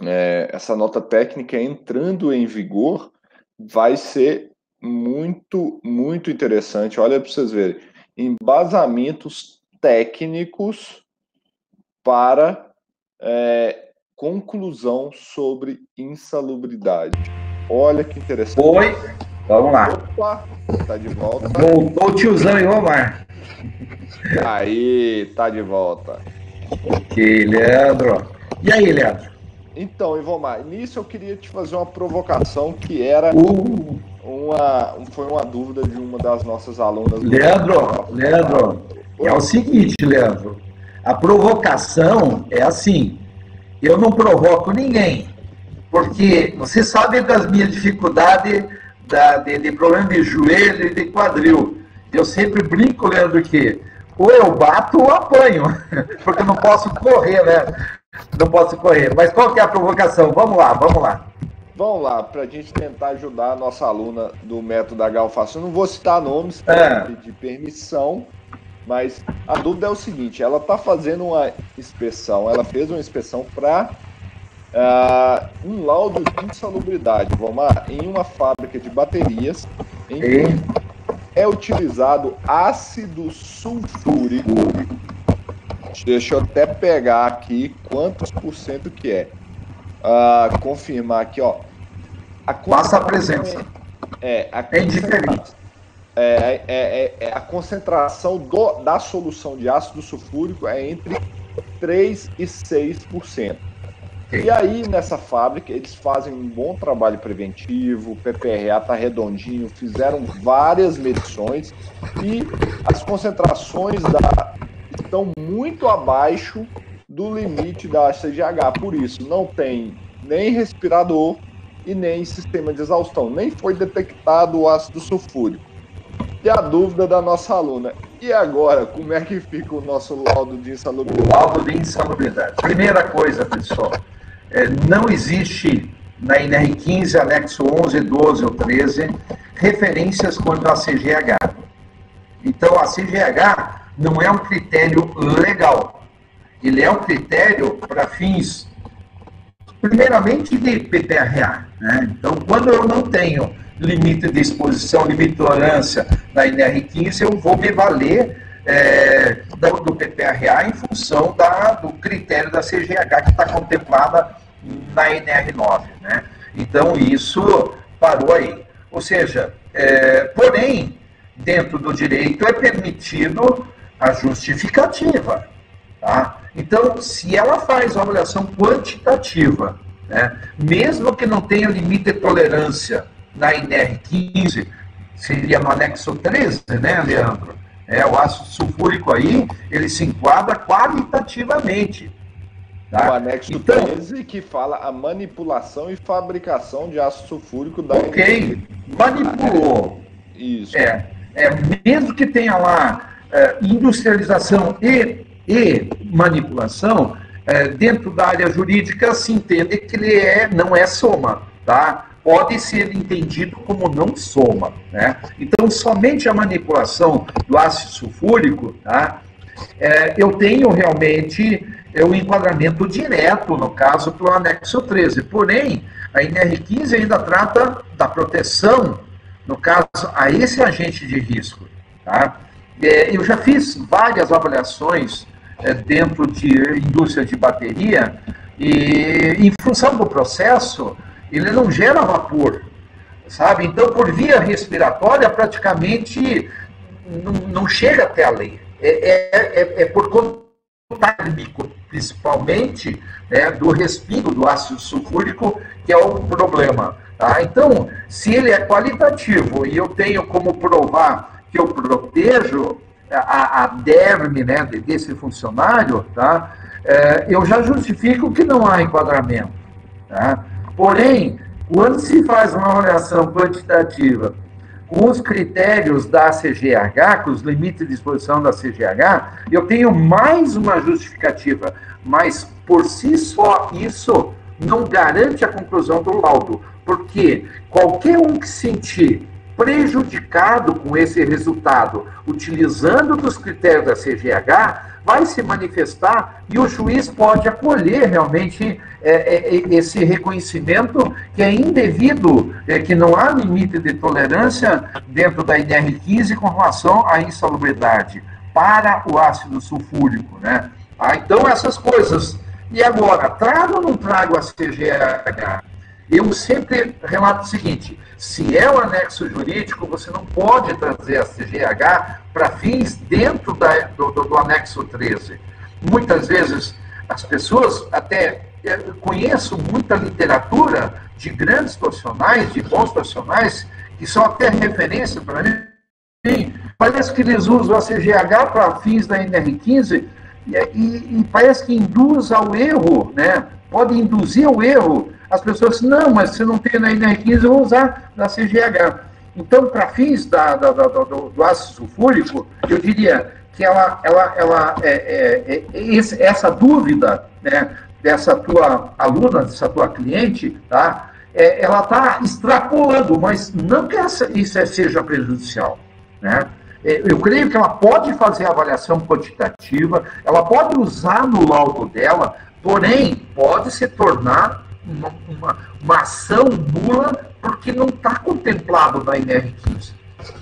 é, essa nota técnica entrando em vigor vai ser muito, muito interessante. Olha para vocês verem. Embasamentos técnicos para é, conclusão sobre insalubridade. Olha que interessante. Oi, vamos lá. Opa, tá de volta. Voltou o tiozão e Omar. Aí, tá de volta. Ok, Leandro. E aí, Leandro? Então, Ivomar, nisso eu queria te fazer uma provocação que era uh. uma, foi uma dúvida de uma das nossas alunas. Leandro, Leandro, é o seguinte, Leandro, a provocação é assim, eu não provoco ninguém, porque você sabe das minhas dificuldades da, de, de problema de joelho e de quadril. Eu sempre brinco, Leandro, que ou eu bato ou apanho, porque eu não posso correr, né? Não posso correr. Mas qual que é a provocação? Vamos lá, vamos lá. Vamos lá, para a gente tentar ajudar a nossa aluna do método H-Alface. Eu não vou citar nomes é. pedir permissão, mas a dúvida é o seguinte: ela está fazendo uma inspeção, ela fez uma inspeção para uh, ah, um laudo de insalubridade, vamos lá, em uma fábrica de baterias, em que é utilizado ácido sulfúrico Deixa eu até pegar aqui quantos por cento que é. Uh, confirmar aqui, ó. A Passa a presença. É, a é indiferente. É, é, é, é, a concentração do, da solução de ácido sulfúrico é entre 3 e 6%. E aí, nessa fábrica, eles fazem um bom trabalho preventivo, o PPRA está redondinho, fizeram várias medições e as concentrações da, estão muito abaixo do limite da CGH. Por isso, não tem nem respirador e nem sistema de exaustão. Nem foi detectado o ácido sulfúrico. E a dúvida da nossa aluna: e agora, como é que fica o nosso laudo de insalubridade? laudo de insalubridade. Primeira coisa, pessoal, é, não existe na NR15, anexo 11, 12 ou 13, referências quanto à CGH. Então, a CGH não é um critério legal. Ele é um critério para fins, primeiramente, de PPRA. Né? Então, quando eu não tenho limite de exposição, limite de tolerância na NR15, eu vou me valer é, do, do, PPRA em função da, do critério da CGH que está contemplada na NR9. Né? Então, isso parou aí. Ou seja, é, porém, dentro do direito é permitido a justificativa. Tá? Então, se ela faz uma avaliação quantitativa, né, mesmo que não tenha limite de tolerância na INR15, seria no anexo 13, né, Leandro? É, o ácido sulfúrico aí, ele se enquadra qualitativamente. Tá? O anexo então, 13 que fala a manipulação e fabricação de ácido sulfúrico da Ok, manipulou. Isso. É, é, mesmo que tenha lá é, industrialização e, e manipulação, é, dentro da área jurídica se entende que ele é, não é soma, tá? Pode ser entendido como não soma, né? Então, somente a manipulação do ácido sulfúrico, tá? É, eu tenho realmente é o enquadramento direto, no caso, para o anexo 13. Porém, a NR15 ainda trata da proteção, no caso, a esse agente de risco. Tá? É, eu já fiz várias avaliações é, dentro de indústria de bateria e, em função do processo, ele não gera vapor, sabe? Então, por via respiratória, praticamente não, chega até a lei. É, é, é, é por conta térmico, principalmente, né, do respiro do ácido sulfúrico, que é o problema. Tá? Então, se ele é qualitativo e eu tenho como provar que eu protejo a, a derme né, desse funcionário, tá? É, eu já justifico que não há enquadramento. Tá? Porém, quando se faz uma avaliação quantitativa com os critérios da CGH, com os limites de exposição da CGH, eu tenho mais uma justificativa, mas por si só isso não garante a conclusão do laudo, porque qualquer um que sentir prejudicado com esse resultado, utilizando dos critérios da CGH, vai se manifestar e o juiz pode acolher realmente é, é, é, esse reconhecimento que é indevido, é, que não há limite de tolerância dentro da INR15 com relação à insalubridade para o ácido sulfúrico. Né? Ah, então, essas coisas. E agora, trago ou não trago a CGH? Eu sempre relato o seguinte: se é o anexo jurídico, você não pode trazer a CGH para fins dentro da, do, do, do, anexo 13. Muitas vezes as pessoas até eu conheço muita literatura de grandes profissionais, de bons profissionais, que são até referência para mim. Parece que eles usam a CGH para fins da NR15 e, e, e parece que induz ao erro, né? Pode induzir ao erro as pessoas não, mas se não tem na NR15, eu vou usar na CGH. Então, para fins da, da, da, do, do, ácido sulfúrico, eu diria que ela, ela, ela é, é, é, esse, essa dúvida né, dessa tua aluna, dessa tua cliente, tá, é, ela está extrapolando, mas não que essa, isso é, seja prejudicial. Né? É, eu creio que ela pode fazer avaliação quantitativa, ela pode usar no laudo dela, porém, pode se tornar uma, uma, uma ação nula porque não está contemplado na NR15.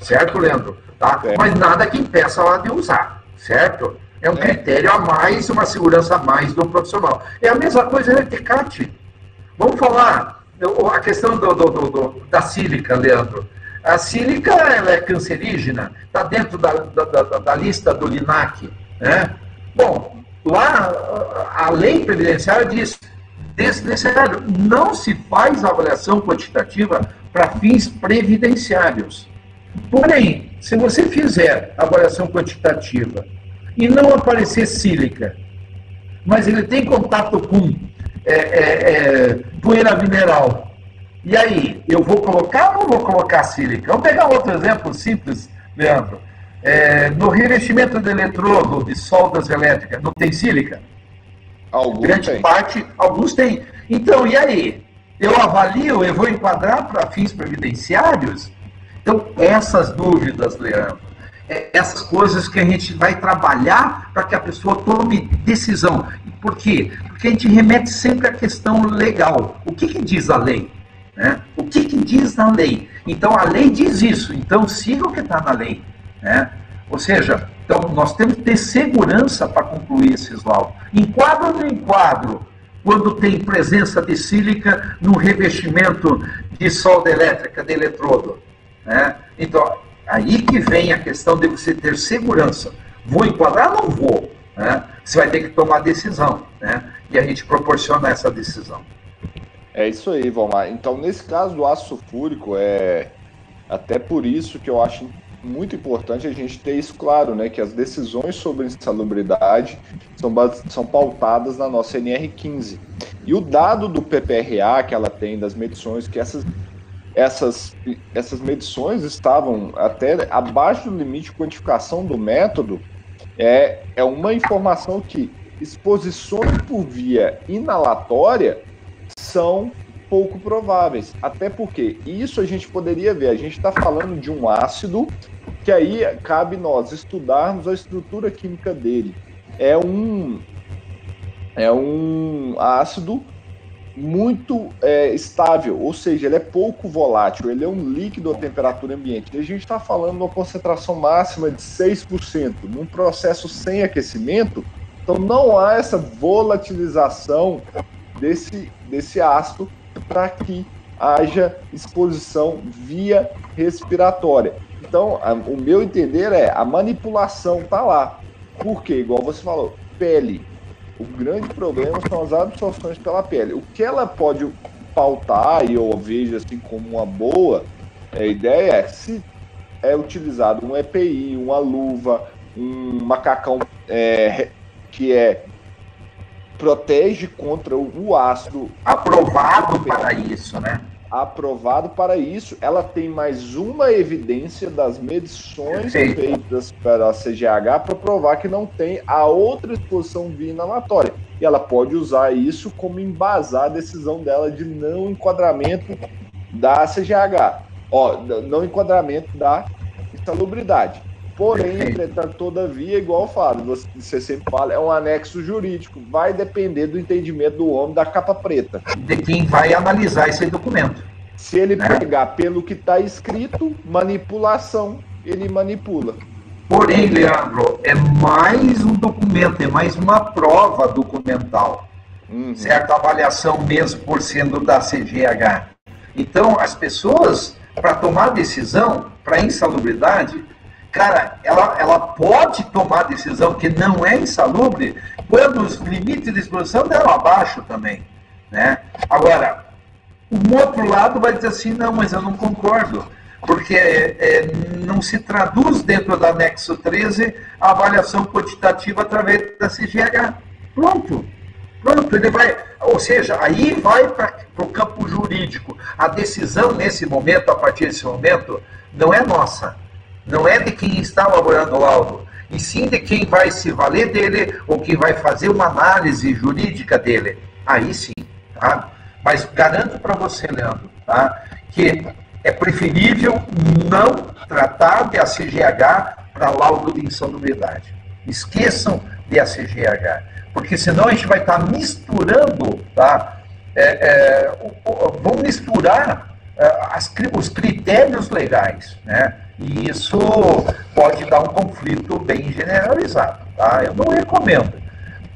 Certo, Leandro? Tá? É. Mas nada que impeça ela de usar, certo? É um é. critério a mais, uma segurança a mais do profissional. É a mesma coisa no ETCAT. Vamos falar a questão do, do, do, da sílica, Leandro. A sílica ela é cancerígena, está dentro da, da, da, da, lista do LINAC. Né? Bom, lá a lei previdenciária diz desnecessário. Não se faz avaliação quantitativa para fins previdenciários. Porém, se você fizer avaliação quantitativa e não aparecer sílica, mas ele tem contato com é, é, é, poeira mineral, e aí, eu vou colocar ou não vou colocar sílica? Vamos pegar outro exemplo simples, Leandro. É, no revestimento de eletrodo de soldas elétricas, não tem sílica? Alguns Grande tem. parte, alguns têm. Então, e aí? Eu avalio, eu vou enquadrar para fins previdenciários? Então, essas dúvidas, Leandro, é essas coisas que a gente vai trabalhar para que a pessoa tome decisão. Por quê? Porque a gente remete sempre à questão legal. O que, que diz a lei? Né? O que, que diz a lei? Então a lei diz isso, então siga o que está na lei. Né? Ou seja, então nós temos que ter segurança para concluir esses laudos. Enquadro ou não enquadro? Quando tem presença de sílica no revestimento de solda elétrica, de eletrodo. Né? Então, aí que vem a questão de você ter segurança. Vou enquadrar ou não vou? Né? Você vai ter que tomar decisão. Né? E a gente proporciona essa decisão. É isso aí, Valmar. Então, nesse caso do aço sulfúrico, é até por isso que eu acho muito importante a gente ter isso claro, né? Que as decisões sobre insalubridade são, são pautadas na nossa NR15. E o dado do PPRA que ela tem das medições, que essas, essas, essas medições estavam até abaixo do limite de quantificação do método, é, é uma informação que exposições por via inalatória são pouco prováveis. Até porque isso a gente poderia ver. A gente está falando de um ácido que aí cabe nós estudarmos a estrutura química dele. É um é um ácido muito é, estável, ou seja, ele é pouco volátil, ele é um líquido a temperatura ambiente. E a gente está falando de uma concentração máxima de 6%, num processo sem aquecimento, então não há essa volatilização desse, desse ácido para que haja exposição via respiratória. Então, a, o meu entender é a manipulação tá lá. Porque, igual você falou, pele. O grande problema são as absorções pela pele. O que ela pode pautar, e eu vejo assim como uma boa é, ideia, é se é utilizado um EPI, uma luva, um macacão é, que é protege contra o ácido. Aprovado para isso, né? Aprovado para isso. Ela tem mais uma evidência das medições Perfeito. feitas para a CGH para provar que não tem a outra exposição via inalatória. E ela pode usar isso como embasar a decisão dela de não enquadramento da CGH. Ó, não enquadramento da insalubridade. Porém, entretanto, todavia, igual eu falo, você sempre fala, é um anexo jurídico. Vai depender do entendimento do homem da capa preta. De quem vai analisar esse documento. Se ele né? pegar pelo que está escrito, manipulação, ele manipula. Porém, Leandro, é mais um documento, é mais uma prova documental. Uhum. Certa avaliação mesmo por sendo da CGH. Então, as pessoas, para tomar decisão, para insalubridade, Cara, ela, ela pode tomar decisão que não é insalubre quando os limites de exposição deram abaixo também. Né? Agora, um outro lado vai dizer assim, não, mas eu não concordo, porque é, não se traduz dentro do anexo 13 a avaliação quantitativa através da CGH. Pronto. Pronto, ele vai. Ou seja, aí vai para o campo jurídico. A decisão nesse momento, a partir desse momento, não é nossa não é de quem está elaborando o laudo, e sim de quem vai se valer dele ou quem vai fazer uma análise jurídica dele. Aí sim, tá? Mas garanto para você, Leandro, tá? que é preferível não tratar de ACGH para laudo de insalubridade. Esqueçam de ACGH, porque senão a gente vai estar tá misturando, tá? É, é, vão misturar é, as, os critérios legais, né? E isso pode dar um conflito bem generalizado. Tá? Eu não recomendo.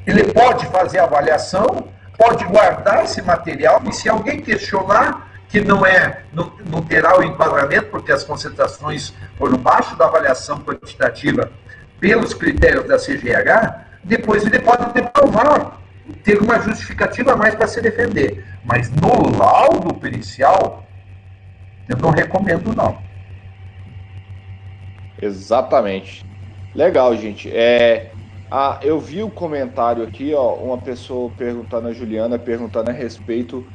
Ele pode fazer avaliação, pode guardar esse material, e se alguém questionar que não é, não, não terá o enquadramento, porque as concentrações foram baixo da avaliação quantitativa pelos critérios da CGH, depois ele pode ter provar, ter uma justificativa a mais para se defender. Mas no laudo pericial, eu não recomendo não. Exatamente. Legal, gente. É, ah, eu vi o comentário aqui, ó, uma pessoa perguntando a Juliana, perguntando a respeito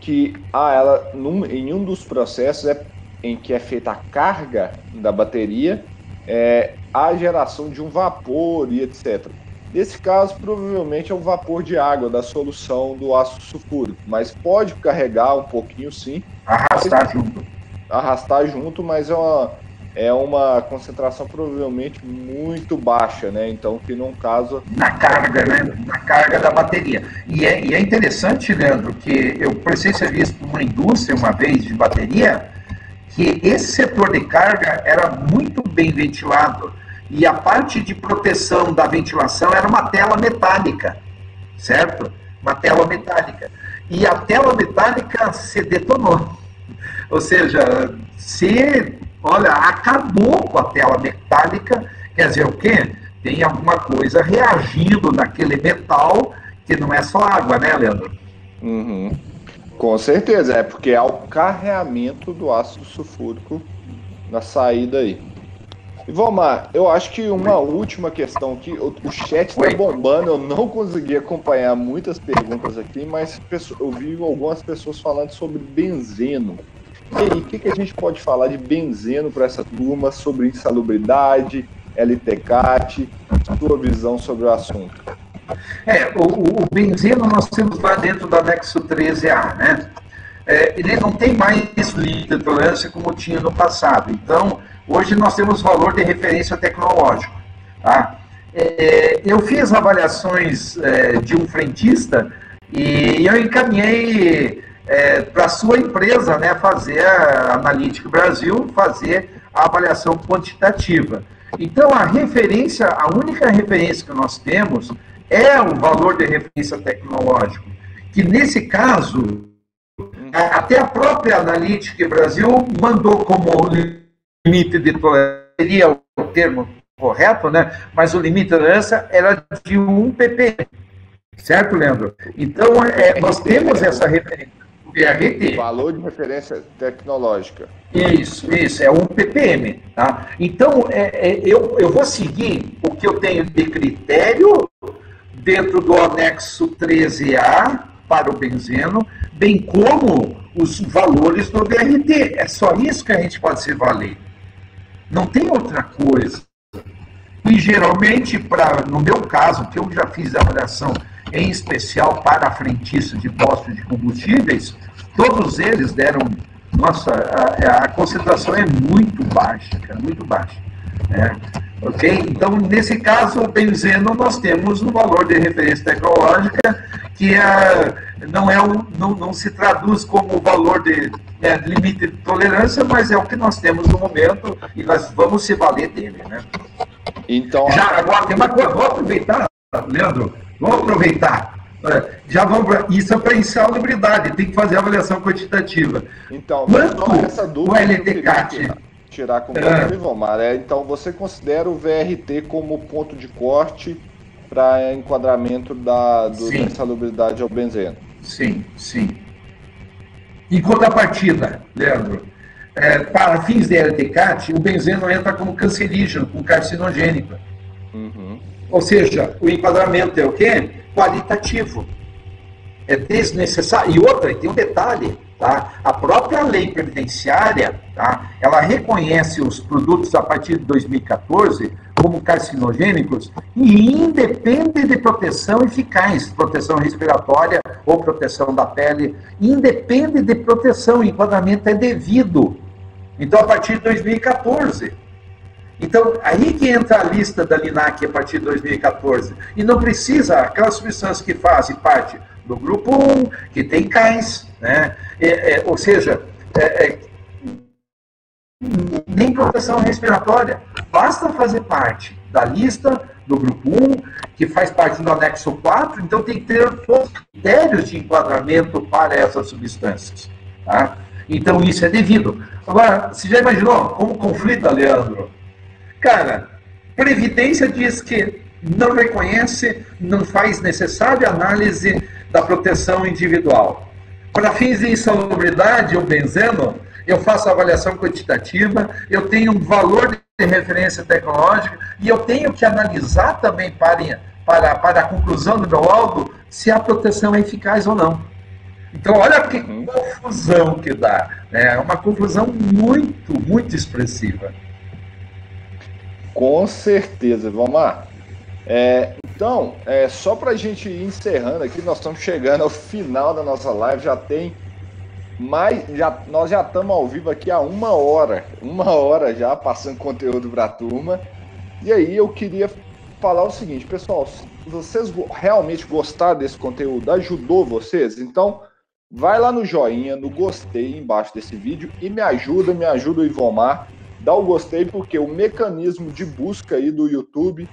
que ah, ela num, em um dos processos é, em que é feita a carga da bateria, é, a geração de um vapor e etc. Nesse caso, provavelmente é um vapor de água da solução do ácido sulfúrico, mas pode carregar um pouquinho sim. Arrastar junto. Arrastar junto, mas é uma, é uma concentração provavelmente muito baixa, né? Então, que num caso. Na carga, né? Na carga da bateria. E é, e é interessante, Leandro, que eu prestei serviço para uma indústria uma vez de bateria, que esse setor de carga era muito bem ventilado. E a parte de proteção da ventilação era uma tela metálica, certo? Uma tela metálica. E a tela metálica se detonou. Ou seja, se olha, acabou com a tela metálica, quer dizer o quê? Tem alguma coisa reagindo naquele metal que não é só água, né, Leandro? Uhum. Com certeza, é porque há o carreamento do ácido sulfúrico na saída aí. E Vomar, eu acho que uma última questão aqui, o, chat está bombando, eu não consegui acompanhar muitas perguntas aqui, mas eu vi algumas pessoas falando sobre benzeno. E o que, que a gente pode falar de benzeno para essa turma sobre insalubridade, LTCAT, sua visão sobre o assunto? É, o, o, benzeno nós temos lá dentro do anexo 13A, né? É, ele não tem mais limite de tolerância como tinha no passado. Então, hoje nós temos valor de referência tecnológico. Tá? É, eu fiz avaliações é, de um frentista e eu encaminhei é, para a sua empresa né, fazer a Analytics Brasil, fazer a avaliação quantitativa. Então, a referência, a única referência que nós temos é o valor de referência tecnológico, que nesse caso, até a própria Analytics Brasil mandou como limite de tolerância, seria o termo correto, né? mas o limite de tolerância era de 1 ppm. Certo, Leandro? Então, é, nós temos essa referência. BRT. Valor de referência tecnológica. Isso, isso, é um ppm. Tá? Então, é, é, eu, eu vou seguir o que eu tenho de critério dentro do anexo 13A para o benzeno, bem como os valores do BRT. É só isso que a gente pode se valer. Não tem outra coisa. E geralmente, pra, no meu caso, que eu já fiz a avaliação em especial para frentistas de postos de combustíveis, todos eles deram. Nossa, a, a concentração é muito baixa, cara, muito baixa. Né? Ok? Então, nesse caso, o benzeno, nós temos um valor de referência tecnológica que é, não, é um, não, não se traduz como valor de é, limite de tolerância, mas é o que nós temos no momento e nós vamos se valer dele. Né? Então, Já, agora, tem uma coisa, vou aproveitar, Leandro, Vamos aproveitar. Já vamos isso é para insalubridade, tem que fazer avaliação quantitativa. Então, Quanto essa dúvida o LTCAT tirar com o é. Vomar, é, então você considera o VRT como ponto de corte para enquadramento da, do, da insalubridade ao benzeno? Sim, sim. Em contrapartida, Leandro, é, para fins de LTCAT, o benzeno entra como cancerígeno, como carcinogênico. Uhum. Ou seja, o enquadramento é o quê? Qualitativo. É desnecessário. E outra, tem um detalhe, tá? A própria lei previdenciária, tá? Ela reconhece os produtos a partir de 2014 como carcinogênicos e independe de proteção eficaz, proteção respiratória ou proteção da pele, independe de proteção, o enquadramento é devido. Então, a partir de 2014. Então, aí que entra a lista da LINAC a partir de 2014. E não precisa, aquelas substâncias que fazem parte do grupo 1, que tem cais, né? É, é, ou seja, é, é nem proteção respiratória. Basta fazer parte da lista do grupo 1, que faz parte do anexo 4, então tem que ter todos os critérios de enquadramento para essas substâncias. Tá? Então isso é devido. Agora, você já imaginou como conflita, Leandro? Cara, Previdência diz que não reconhece, não faz necessária análise da proteção individual. Para fins de insalubridade ou benzeno, eu faço avaliação quantitativa, eu tenho um valor de referência tecnológica e eu tenho que analisar também para, para, para a conclusão do meu laudo se a proteção é eficaz ou não. Então, olha que uhum. confusão que dá. Né? É uma confusão muito, muito expressiva. Com certeza, vamos lá. É, então, é, só para a gente ir encerrando aqui, nós estamos chegando ao final da nossa live, já tem Mas já, nós já estamos ao vivo aqui há uma hora, uma hora já passando conteúdo para a turma. E aí eu queria falar o seguinte, pessoal, se vocês realmente gostaram desse conteúdo, ajudou vocês, então vai lá no joinha, no gostei embaixo desse vídeo e me ajuda, me ajuda o Ivomar, dá o gostei porque o mecanismo de busca aí do YouTube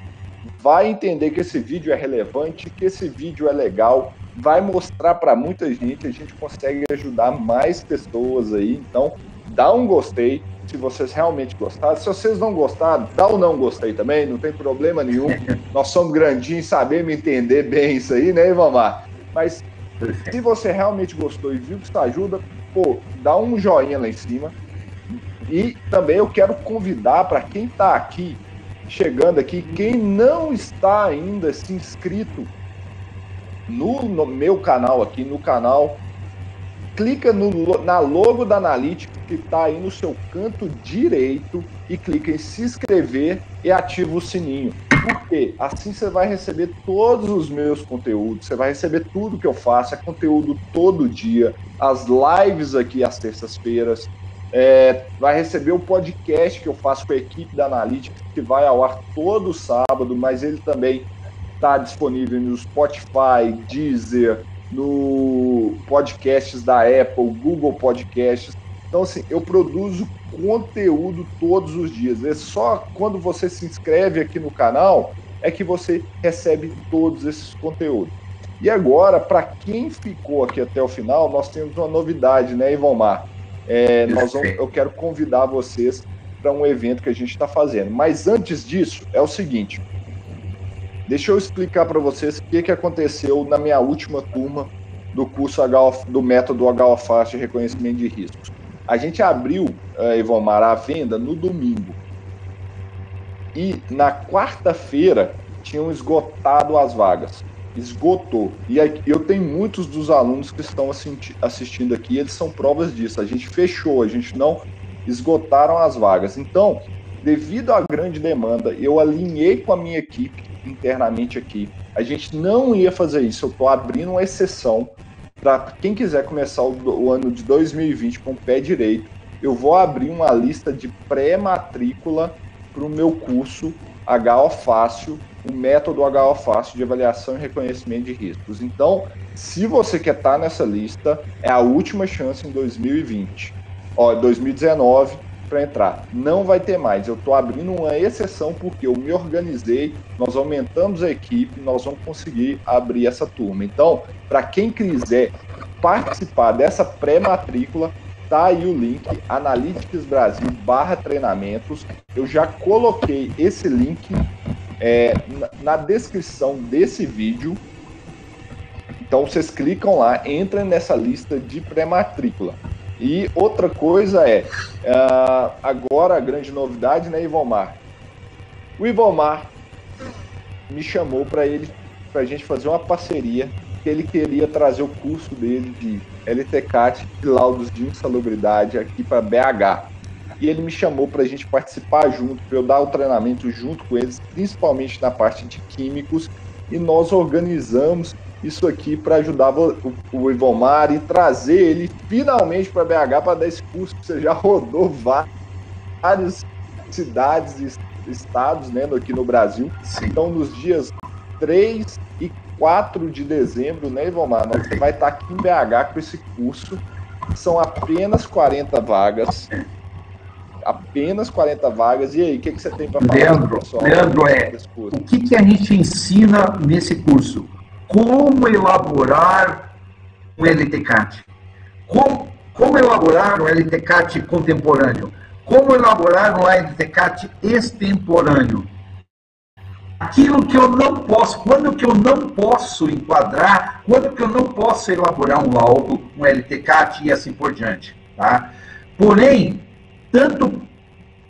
vai entender que esse vídeo é relevante, que esse vídeo é legal, vai mostrar para muita gente, a gente consegue ajudar mais pessoas aí. Então, dá um gostei se vocês realmente gostaram. Se vocês não gostaram, dá o um não gostei também, não tem problema nenhum. Nós somos grandinhos, sabemos entender bem isso aí, né, Ivamar? Mas se você realmente gostou e viu que isso ajuda, pô, dá um joinha lá em cima. E também eu quero convidar para quem está aqui, chegando aqui, quem não está ainda se inscrito no, no meu canal aqui, no canal, clica no, na logo da Analytics que está aí no seu canto direito e clica em se inscrever e ativa o sininho. Porque assim você vai receber todos os meus conteúdos, você vai receber tudo que eu faço, é conteúdo todo dia, as lives aqui às terças-feiras, é, vai receber o podcast que eu faço com a equipe da Analytics, que vai ao ar todo sábado, mas ele também está disponível no Spotify, Deezer, no podcasts da Apple, Google Podcasts. Então, assim, eu produzo conteúdo todos os dias. É só quando você se inscreve aqui no canal é que você recebe todos esses conteúdos. E agora, para quem ficou aqui até o final, nós temos uma novidade, né, Ivomar? É, nós vamos, eu quero convidar vocês para um evento que a gente está fazendo. Mas antes disso, é o seguinte: Deixa eu explicar para vocês o que, que aconteceu na minha última turma do curso H, do método HOFAST de reconhecimento de riscos. A gente abriu, uh, Ivomar, a venda no domingo. E na quarta-feira tinham esgotado as vagas. Esgotou. E eu tenho muitos dos alunos que estão assistindo aqui, eles são provas disso. A gente fechou, a gente não esgotaram as vagas. Então, devido à grande demanda, eu alinhei com a minha equipe internamente aqui. A gente não ia fazer isso. Eu estou abrindo uma exceção para quem quiser começar o, o, ano de 2020 com o pé direito. Eu vou abrir uma lista de pré-matrícula para o meu curso HO Fácil, o método HO Fácil de avaliação e reconhecimento de riscos. Então, se você quer estar tá nessa lista, é a última chance em 2020. Ó, 2019 para entrar. Não vai ter mais. Eu estou abrindo uma exceção porque eu me organizei, nós aumentamos a equipe, nós vamos conseguir abrir essa turma. Então, para quem quiser participar dessa pré-matrícula, tá aí o link Analytics Brasil barra treinamentos. Eu já coloquei esse link é, na descrição desse vídeo. Então vocês clicam lá, entrem nessa lista de pré-matrícula. E outra coisa é, uh, agora a grande novidade, né, Ivomar? O Ivomar me chamou para ele, para a gente fazer uma parceria, que ele queria trazer o curso dele de LTCAT e laudos de insalubridade aqui para BH. E ele me chamou para a gente participar junto, para eu dar o treinamento junto com eles, principalmente na parte de químicos, e nós organizamos isso aqui para ajudar o, o Ivomar e trazer ele finalmente para BH para dar esse curso que você já rodou várias cidades e estados né, aqui no Brasil. Sim. Então, nos dias 3 e 4 de dezembro, né, Ivomar? Nós vai estar aqui em BH com esse curso. São apenas 40 vagas. Apenas 40 vagas. E aí, o que, que você tem para falar? Leandro, pessoal, Leandro é, o que, que a gente ensina nesse curso? como elaborar um LTCAT. Como, como elaborar um LTCAT contemporâneo? Como elaborar um LTCAT extemporâneo? Aquilo que eu não posso, quando que eu não posso enquadrar, quando que eu não posso elaborar um laudo, um LTCAT e assim por diante. Tá? Porém, tanto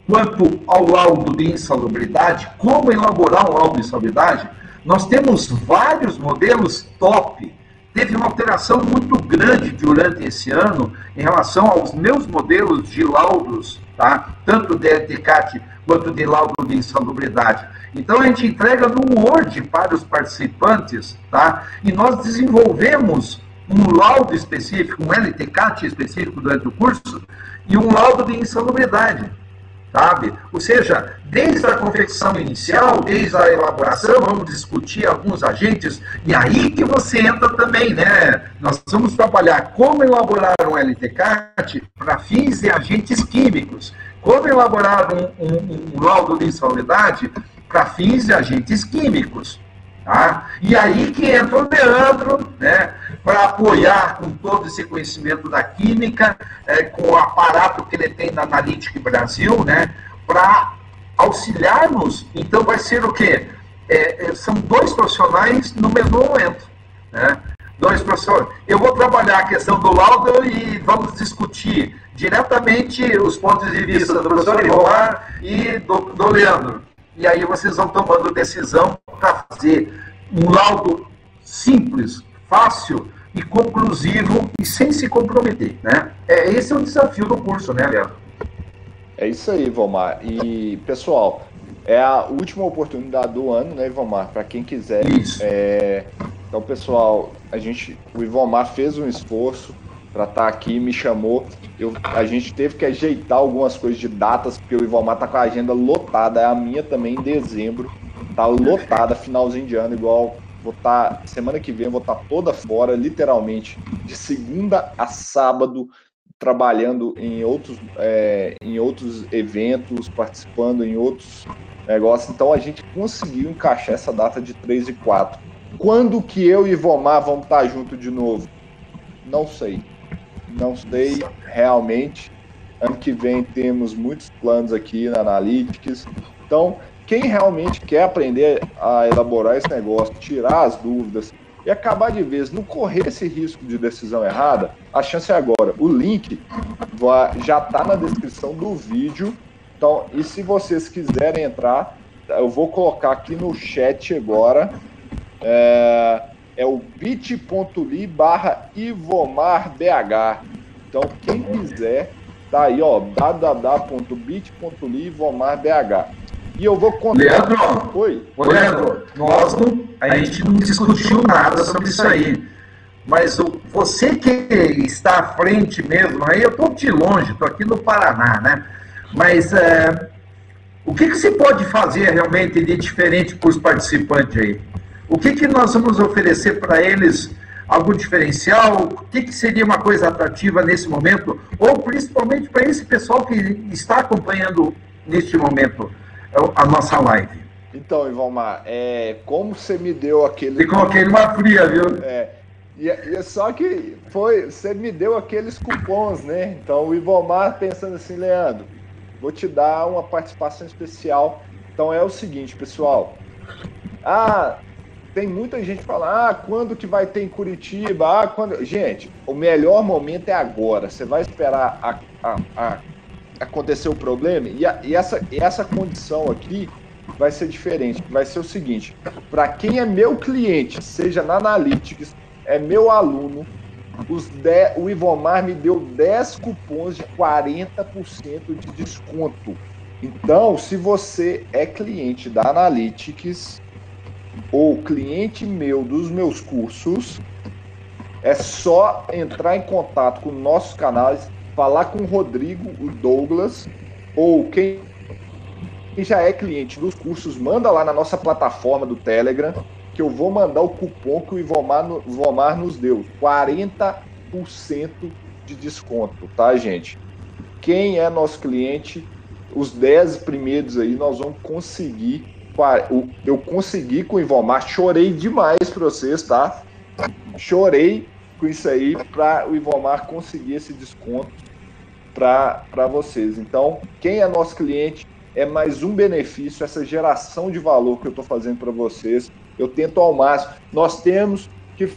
quanto ao laudo de insalubridade, como elaborar um laudo de insalubridade, nós temos vários modelos top. Teve uma alteração muito grande durante esse ano em relação aos meus modelos de laudos, tá? tanto de ETCAT quanto de laudo de insalubridade. Então a gente entrega no Word para os participantes, tá? E nós desenvolvemos um laudo específico, um LTCAT específico durante o curso e um laudo de insalubridade sabe? Ou seja, desde a confecção inicial, desde a elaboração, vamos discutir alguns agentes, e aí que você entra também, né? Nós vamos trabalhar como elaborar um LTCAT para fins de agentes químicos, como elaborar um, um, um laudo de insalubridade para fins de agentes químicos. Tá? E aí que entra o Leandro, né, para apoiar com todo esse conhecimento da química, é, com o aparato que ele tem na Analytic Brasil, né, para auxiliar-nos. Então vai ser o quê? É, é, são dois profissionais no mesmo momento. Né? Dois professores. Eu vou trabalhar a questão do laudo e vamos discutir diretamente os pontos de vista do professor Ivoar e do, do Leandro e aí vocês vão tomando decisão para fazer um laudo simples, fácil e conclusivo e sem se comprometer, né? É, esse é o desafio do curso, né, Leandro? É isso aí, Vomar. E, pessoal, é a última oportunidade do ano, né, Ivomar? Para quem quiser. Isso. É... Então, pessoal, a gente, o Ivomar fez um esforço para estar tá aqui, me chamou. Eu, a gente teve que ajeitar algumas coisas de datas, porque o Ivomar tá com a agenda lotada, é a minha também em dezembro, tá lotada, finalzinho de ano, igual vou estar, tá, semana que vem vou estar tá toda fora, literalmente, de segunda a sábado, trabalhando em outros, é, em outros eventos, participando em outros negócios, então a gente conseguiu encaixar essa data de 3 e 4. Quando que eu e Ivomar vamos estar junto de novo? Não sei. Não sei realmente. Ano que vem temos muitos planos aqui na Analytics. Então, quem realmente quer aprender a elaborar esse negócio, tirar as dúvidas e acabar de vez, não correr esse risco de decisão errada, a chance é agora. O link já está na descrição do vídeo. Então, e se vocês quiserem entrar, eu vou colocar aqui no chat agora. É, é o bit.ly barra ivomarbh. Então, quem quiser, tá aí, ó, www.bit.ly ivomarbh. E eu vou contar. Leandro, Oi. Leandro, nós não, a gente não discutiu nada sobre isso aí. Mas o, você que está à frente mesmo, aí eu estou de longe, estou aqui no Paraná, né? Mas é, o que, que se pode fazer realmente de diferente para os participantes aí? O que, que nós vamos oferecer para eles? Algum diferencial? O que, que seria uma coisa atrativa nesse momento? Ou principalmente para esse pessoal que está acompanhando neste momento a nossa live? Então, Ivomar, é, como você me deu aquele. E coloquei numa fria, viu? É, e, e só que foi, você me deu aqueles cupons, né? Então o Ivomar pensando assim, Leandro, vou te dar uma participação especial. Então é o seguinte, pessoal. Ah, tem muita gente falando, ah, quando que vai ter em Curitiba? Ah, quando... Gente, o melhor momento é agora. Você vai esperar a, a, a acontecer o problema e, a, e, essa, essa condição aqui vai ser diferente. Vai ser o seguinte: para quem é meu cliente, seja na Analytics, é meu aluno, os 10, o Ivomar me deu 10 cupons de 40% de desconto. Então, se você é cliente da Analytics, ou cliente meu dos meus cursos, é só entrar em contato com nossos canais, falar com o Rodrigo, o Douglas, ou quem já é cliente dos cursos, manda lá na nossa plataforma do Telegram, que eu vou mandar o cupom que o Ivomar, Ivomar nos deu, 40% de desconto, tá, gente? Quem é nosso cliente, os 10 primeiros aí, nós vamos conseguir eu consegui com o Ivomar, chorei demais para vocês, tá? Chorei com isso aí para o Ivomar conseguir esse desconto para vocês. Então, quem é nosso cliente é mais um benefício, essa geração de valor que eu estou fazendo para vocês. Eu tento ao máximo. Nós temos que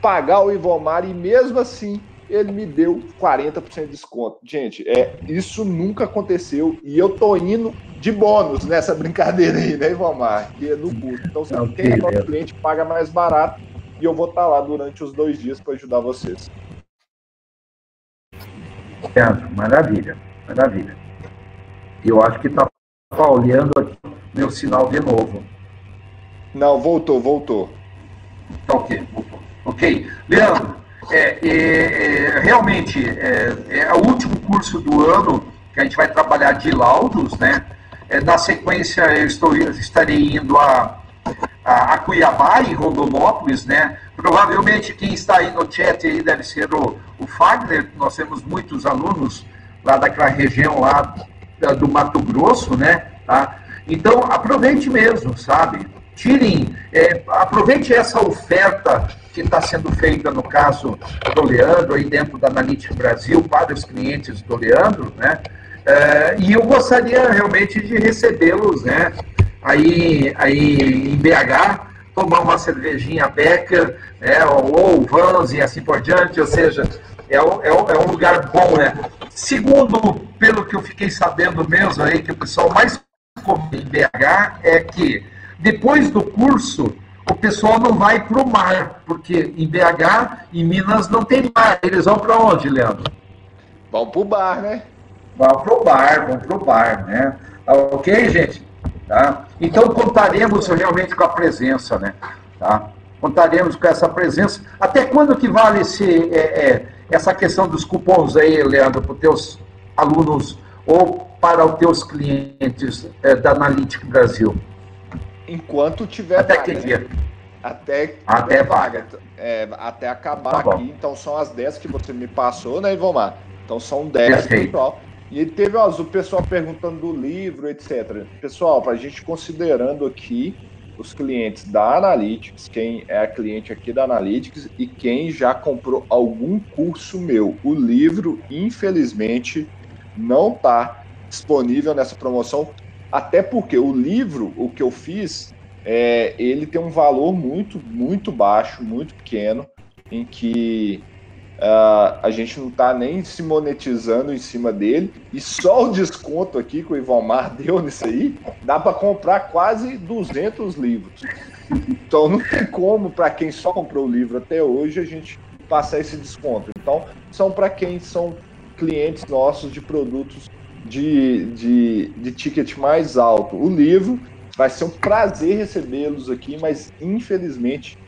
pagar o Ivomar e mesmo assim ele me deu 40% de desconto. Gente, é, isso nunca aconteceu e eu tô indo de bônus nessa brincadeira aí, né, Ivomar? Que é no curso. Então, se quem é nosso cliente paga mais barato e eu vou estar tá lá durante os dois dias para ajudar vocês. Certo, maravilha, maravilha. Eu acho que está falhando aqui meu sinal de novo. Não, voltou, voltou. Tá ok, voltou. Ok? Leandro, é, é, é, realmente, é, é, o último curso do ano que a gente vai trabalhar de laudos, né? É, na sequência, eu estou, estarei indo a, a, a, Cuiabá, em Rondonópolis, né? Provavelmente quem está aí no chat aí deve ser o, o Fagner, nós temos muitos alunos lá daquela região lá do Mato Grosso, né? Tá? Então, aproveite mesmo, sabe? Tirem, é, aproveite essa oferta que está sendo feita, no caso do Leandro, aí dentro da Analytics Brasil, para os clientes do Leandro, né? É, e eu gostaria realmente de recebê-los, né? Aí, aí em BH, tomar uma cervejinha Becker, né? ou, ou Vans e assim por diante, ou seja, é um, é, um, é um lugar bom, né? Segundo, pelo que eu fiquei sabendo mesmo aí, que o pessoal mais comum em BH é que depois do curso o pessoal não vai para o mar, porque em BH, em Minas, não tem mar. Eles vão para onde, Leandro? Vão para o bar, né? Vão para o bar, vão para o bar, né? Tá ok, gente? Tá? Então contaremos realmente com a presença, né? Tá? Contaremos com essa presença. Até quando que vale esse, é, é, essa questão dos cupons aí, Leandro, para os teus alunos ou para os teus clientes é, da Analytics Brasil? Enquanto tiver até vaga. Que dia? Até, até vaga. É, até acabar tá aqui. Então são as 10 que você me passou, né, Ivomar? Então são 10 pessoal. E teve ó, o pessoal perguntando do livro, etc. Pessoal, para a gente considerando aqui os clientes da Analytics, quem é a cliente aqui da Analytics e quem já comprou algum curso meu. O livro, infelizmente, não está disponível nessa promoção até porque o livro, o que eu fiz, é, ele tem um valor muito, muito baixo, muito pequeno, em que uh, a gente não está nem se monetizando em cima dele, e só o desconto aqui que o Ivomar deu nisso aí, dá para comprar quase 200 livros. Então não tem como, para quem só comprou o livro até hoje, a gente passar esse desconto. Então, são para quem são clientes nossos de produtos de, de, de ticket mais alto. O livro vai ser um prazer recebê-los aqui, mas infelizmente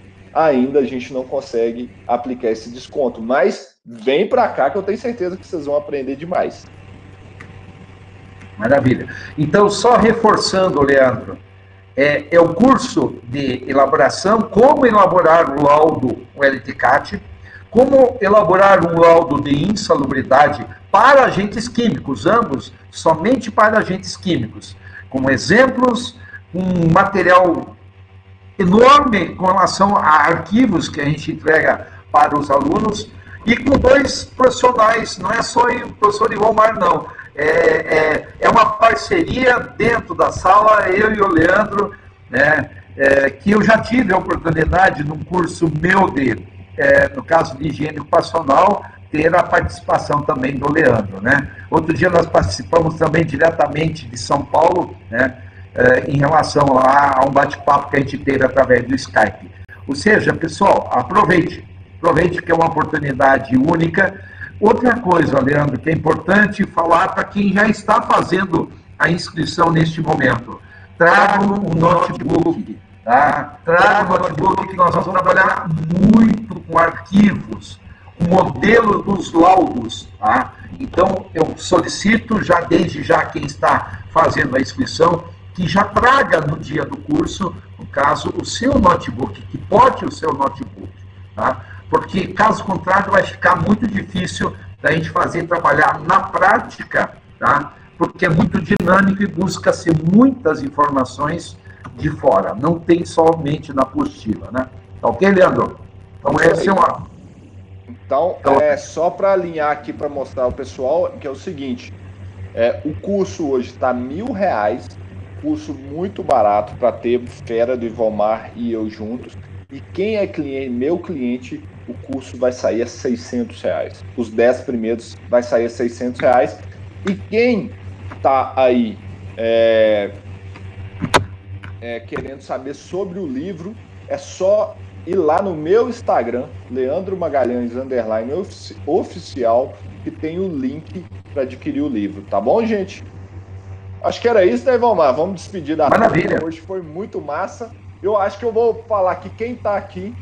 ainda a gente não consegue aplicar esse desconto. Mas vem para cá que eu tenho certeza que vocês vão aprender demais. Maravilha. Então, só reforçando, Leandro, é, é o curso de elaboração, como elaborar o laudo, o LTCAT, como elaborar um laudo de insalubridade para agentes químicos, ambos somente para agentes químicos, com exemplos, um material enorme com relação a arquivos que a gente entrega para os alunos e com dois profissionais, não é só o professor Ivomar, não. É, é, é, uma parceria dentro da sala, eu e o Leandro, né, é, que eu já tive a oportunidade num curso meu de, é, no caso de higiene ocupacional, ter a participação também do Leandro, né? Outro dia nós participamos também diretamente de São Paulo, né? Eh, em relação lá a um bate-papo que a gente teve através do Skype. Ou seja, pessoal, aproveite, aproveite que é uma oportunidade única. Outra coisa, Leandro, que é importante falar para quem já está fazendo a inscrição neste momento, traga um notebook, tá? Traga um notebook que nós vamos trabalhar muito com arquivos, o modelo dos laudos. Tá? Então, eu solicito já desde já quem está fazendo a inscrição que já traga no dia do curso, no caso, o seu notebook, que pode o seu notebook. Tá? Porque, caso contrário, vai ficar muito difícil da gente fazer trabalhar na prática, tá? porque é muito dinâmico e busca-se muitas informações de fora, não tem somente na apostila. Né? Tá ok, Leandro? Então, esse é uma então, então, é só para alinhar aqui para mostrar ao pessoal que é o seguinte: é, o curso hoje está mil reais, curso muito barato para ter fera do Ivomar e eu juntos. E quem é cliente, meu cliente, o curso vai sair a 600 reais. Os 10 primeiros vai sair a 600 reais. E quem tá aí é, é, querendo saber sobre o livro, é só e lá no meu Instagram, Leandro Magalhães underline oficial, que tem o link para adquirir o livro, tá bom, gente? Acho que era isso, né, Valmar? Vamos despedir da Maravilha. Hoje foi muito massa. Eu acho que eu vou falar que quem está aqui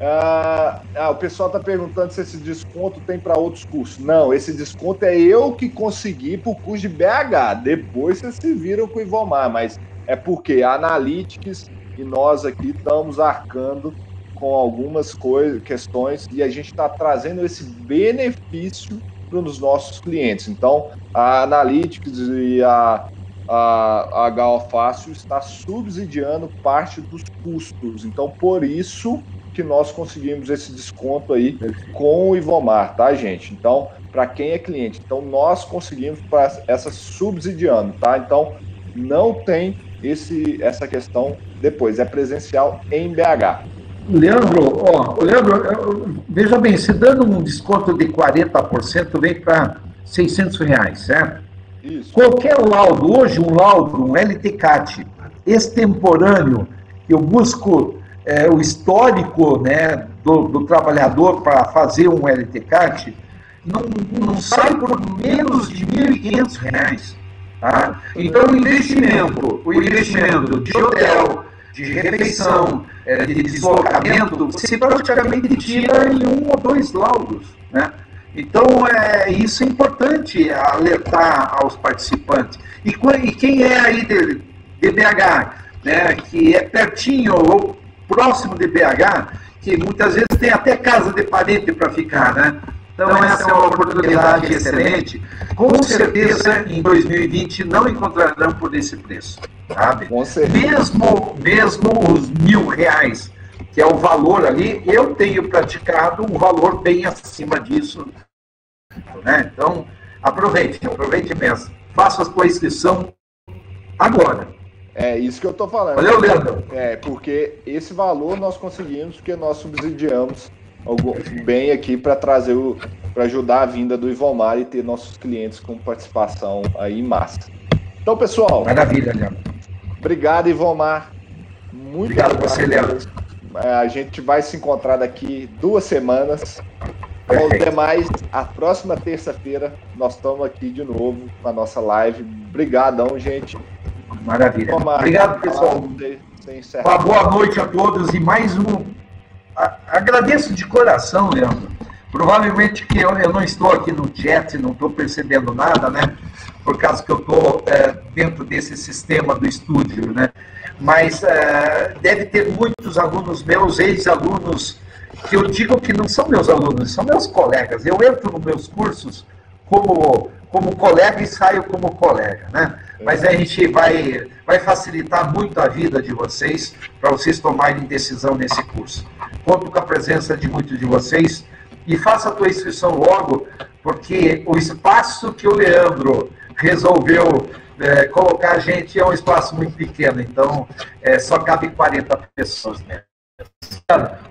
ah, o pessoal está perguntando se esse desconto tem para outros cursos. Não, esse desconto é eu que consegui para o curso de BH. Depois vocês se viram com o Ivomar, mas é porque a Analytics e nós aqui estamos arcando com algumas coisas, questões e a gente está trazendo esse benefício para os nossos clientes. Então, a Analytics e a, a, a HO Fácil está subsidiando parte dos custos. Então, por isso que nós conseguimos esse desconto aí com o Ivomar, tá, gente? Então, para quem é cliente, então nós conseguimos para essa subsidiando, tá? Então, não tem esse essa questão depois, é presencial em BH. Leandro, ó, Leandro, veja bem, se dando um desconto de 40%, vem para 600 reais, certo? Isso. Qualquer laudo, hoje um laudo, um LTCAT extemporâneo, eu busco é, o histórico né, do, do trabalhador para fazer um LTCAT não, não sai por menos de R$ 1.500. Tá? Então, o investimento, o investimento de hotel, de refeição, é, de deslocamento, você praticamente tira em um ou dois laudos. Né? Então, é, isso é importante alertar aos participantes. E, e quem é aí de, de BH, né, que é pertinho ou próximo de BH, que muitas vezes tem até casa de parente para ficar, né? Então, essa é uma oportunidade excelente. Com certeza, em 2020, não encontrarão por esse preço. Sabe? Mesmo, mesmo os mil reais, que é o valor ali, eu tenho praticado um valor bem acima disso. Né? Então, aproveite, aproveite mesmo. Faça a sua inscrição agora. É isso que eu estou falando. Valeu, Leandro. É, porque esse valor nós conseguimos porque nós subsidiamos bem aqui para trazer o para ajudar a vinda do Ivomar e ter nossos clientes com participação aí em massa. Então, pessoal. Maravilha, Leandro. Obrigado, Ivomar. Muito obrigado a você, Leandro. É, a gente vai se encontrar daqui duas semanas. Com os demais, a próxima terça-feira nós estamos aqui de novo com a nossa live. Obrigadão, gente. Maravilha. Obrigado, pessoal. Uma boa noite a todos e mais um. Agradeço de coração, Leandro. Provavelmente que eu, eu não estou aqui no chat, não estou percebendo nada, né? Por causa que eu estou é, dentro desse sistema do estúdio, né? Mas é, deve ter muitos alunos meus, ex-alunos, que eu digo que não são meus alunos, são meus colegas. Eu entro nos meus cursos como, como colega e saio como colega, né? Mas a gente vai, vai facilitar muito a vida de vocês para vocês tomarem decisão nesse curso. Conto com a presença de muitos de vocês e faça a tua inscrição logo, porque o espaço que o Leandro resolveu é, colocar a gente é um espaço muito pequeno, então é, só cabe 40 pessoas. Né?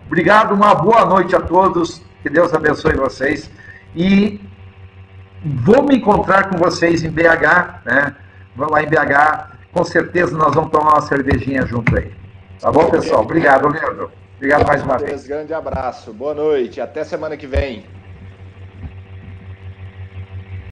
Obrigado, uma boa noite a todos, que Deus abençoe vocês e vou me encontrar com vocês em BH, né? Vamos lá em BH, com certeza nós vamos tomar uma cervejinha junto aí. Tá bom, pessoal? Obrigado, Leandro. Obrigado mais uma vez. Grande abraço, boa noite, até semana que vem.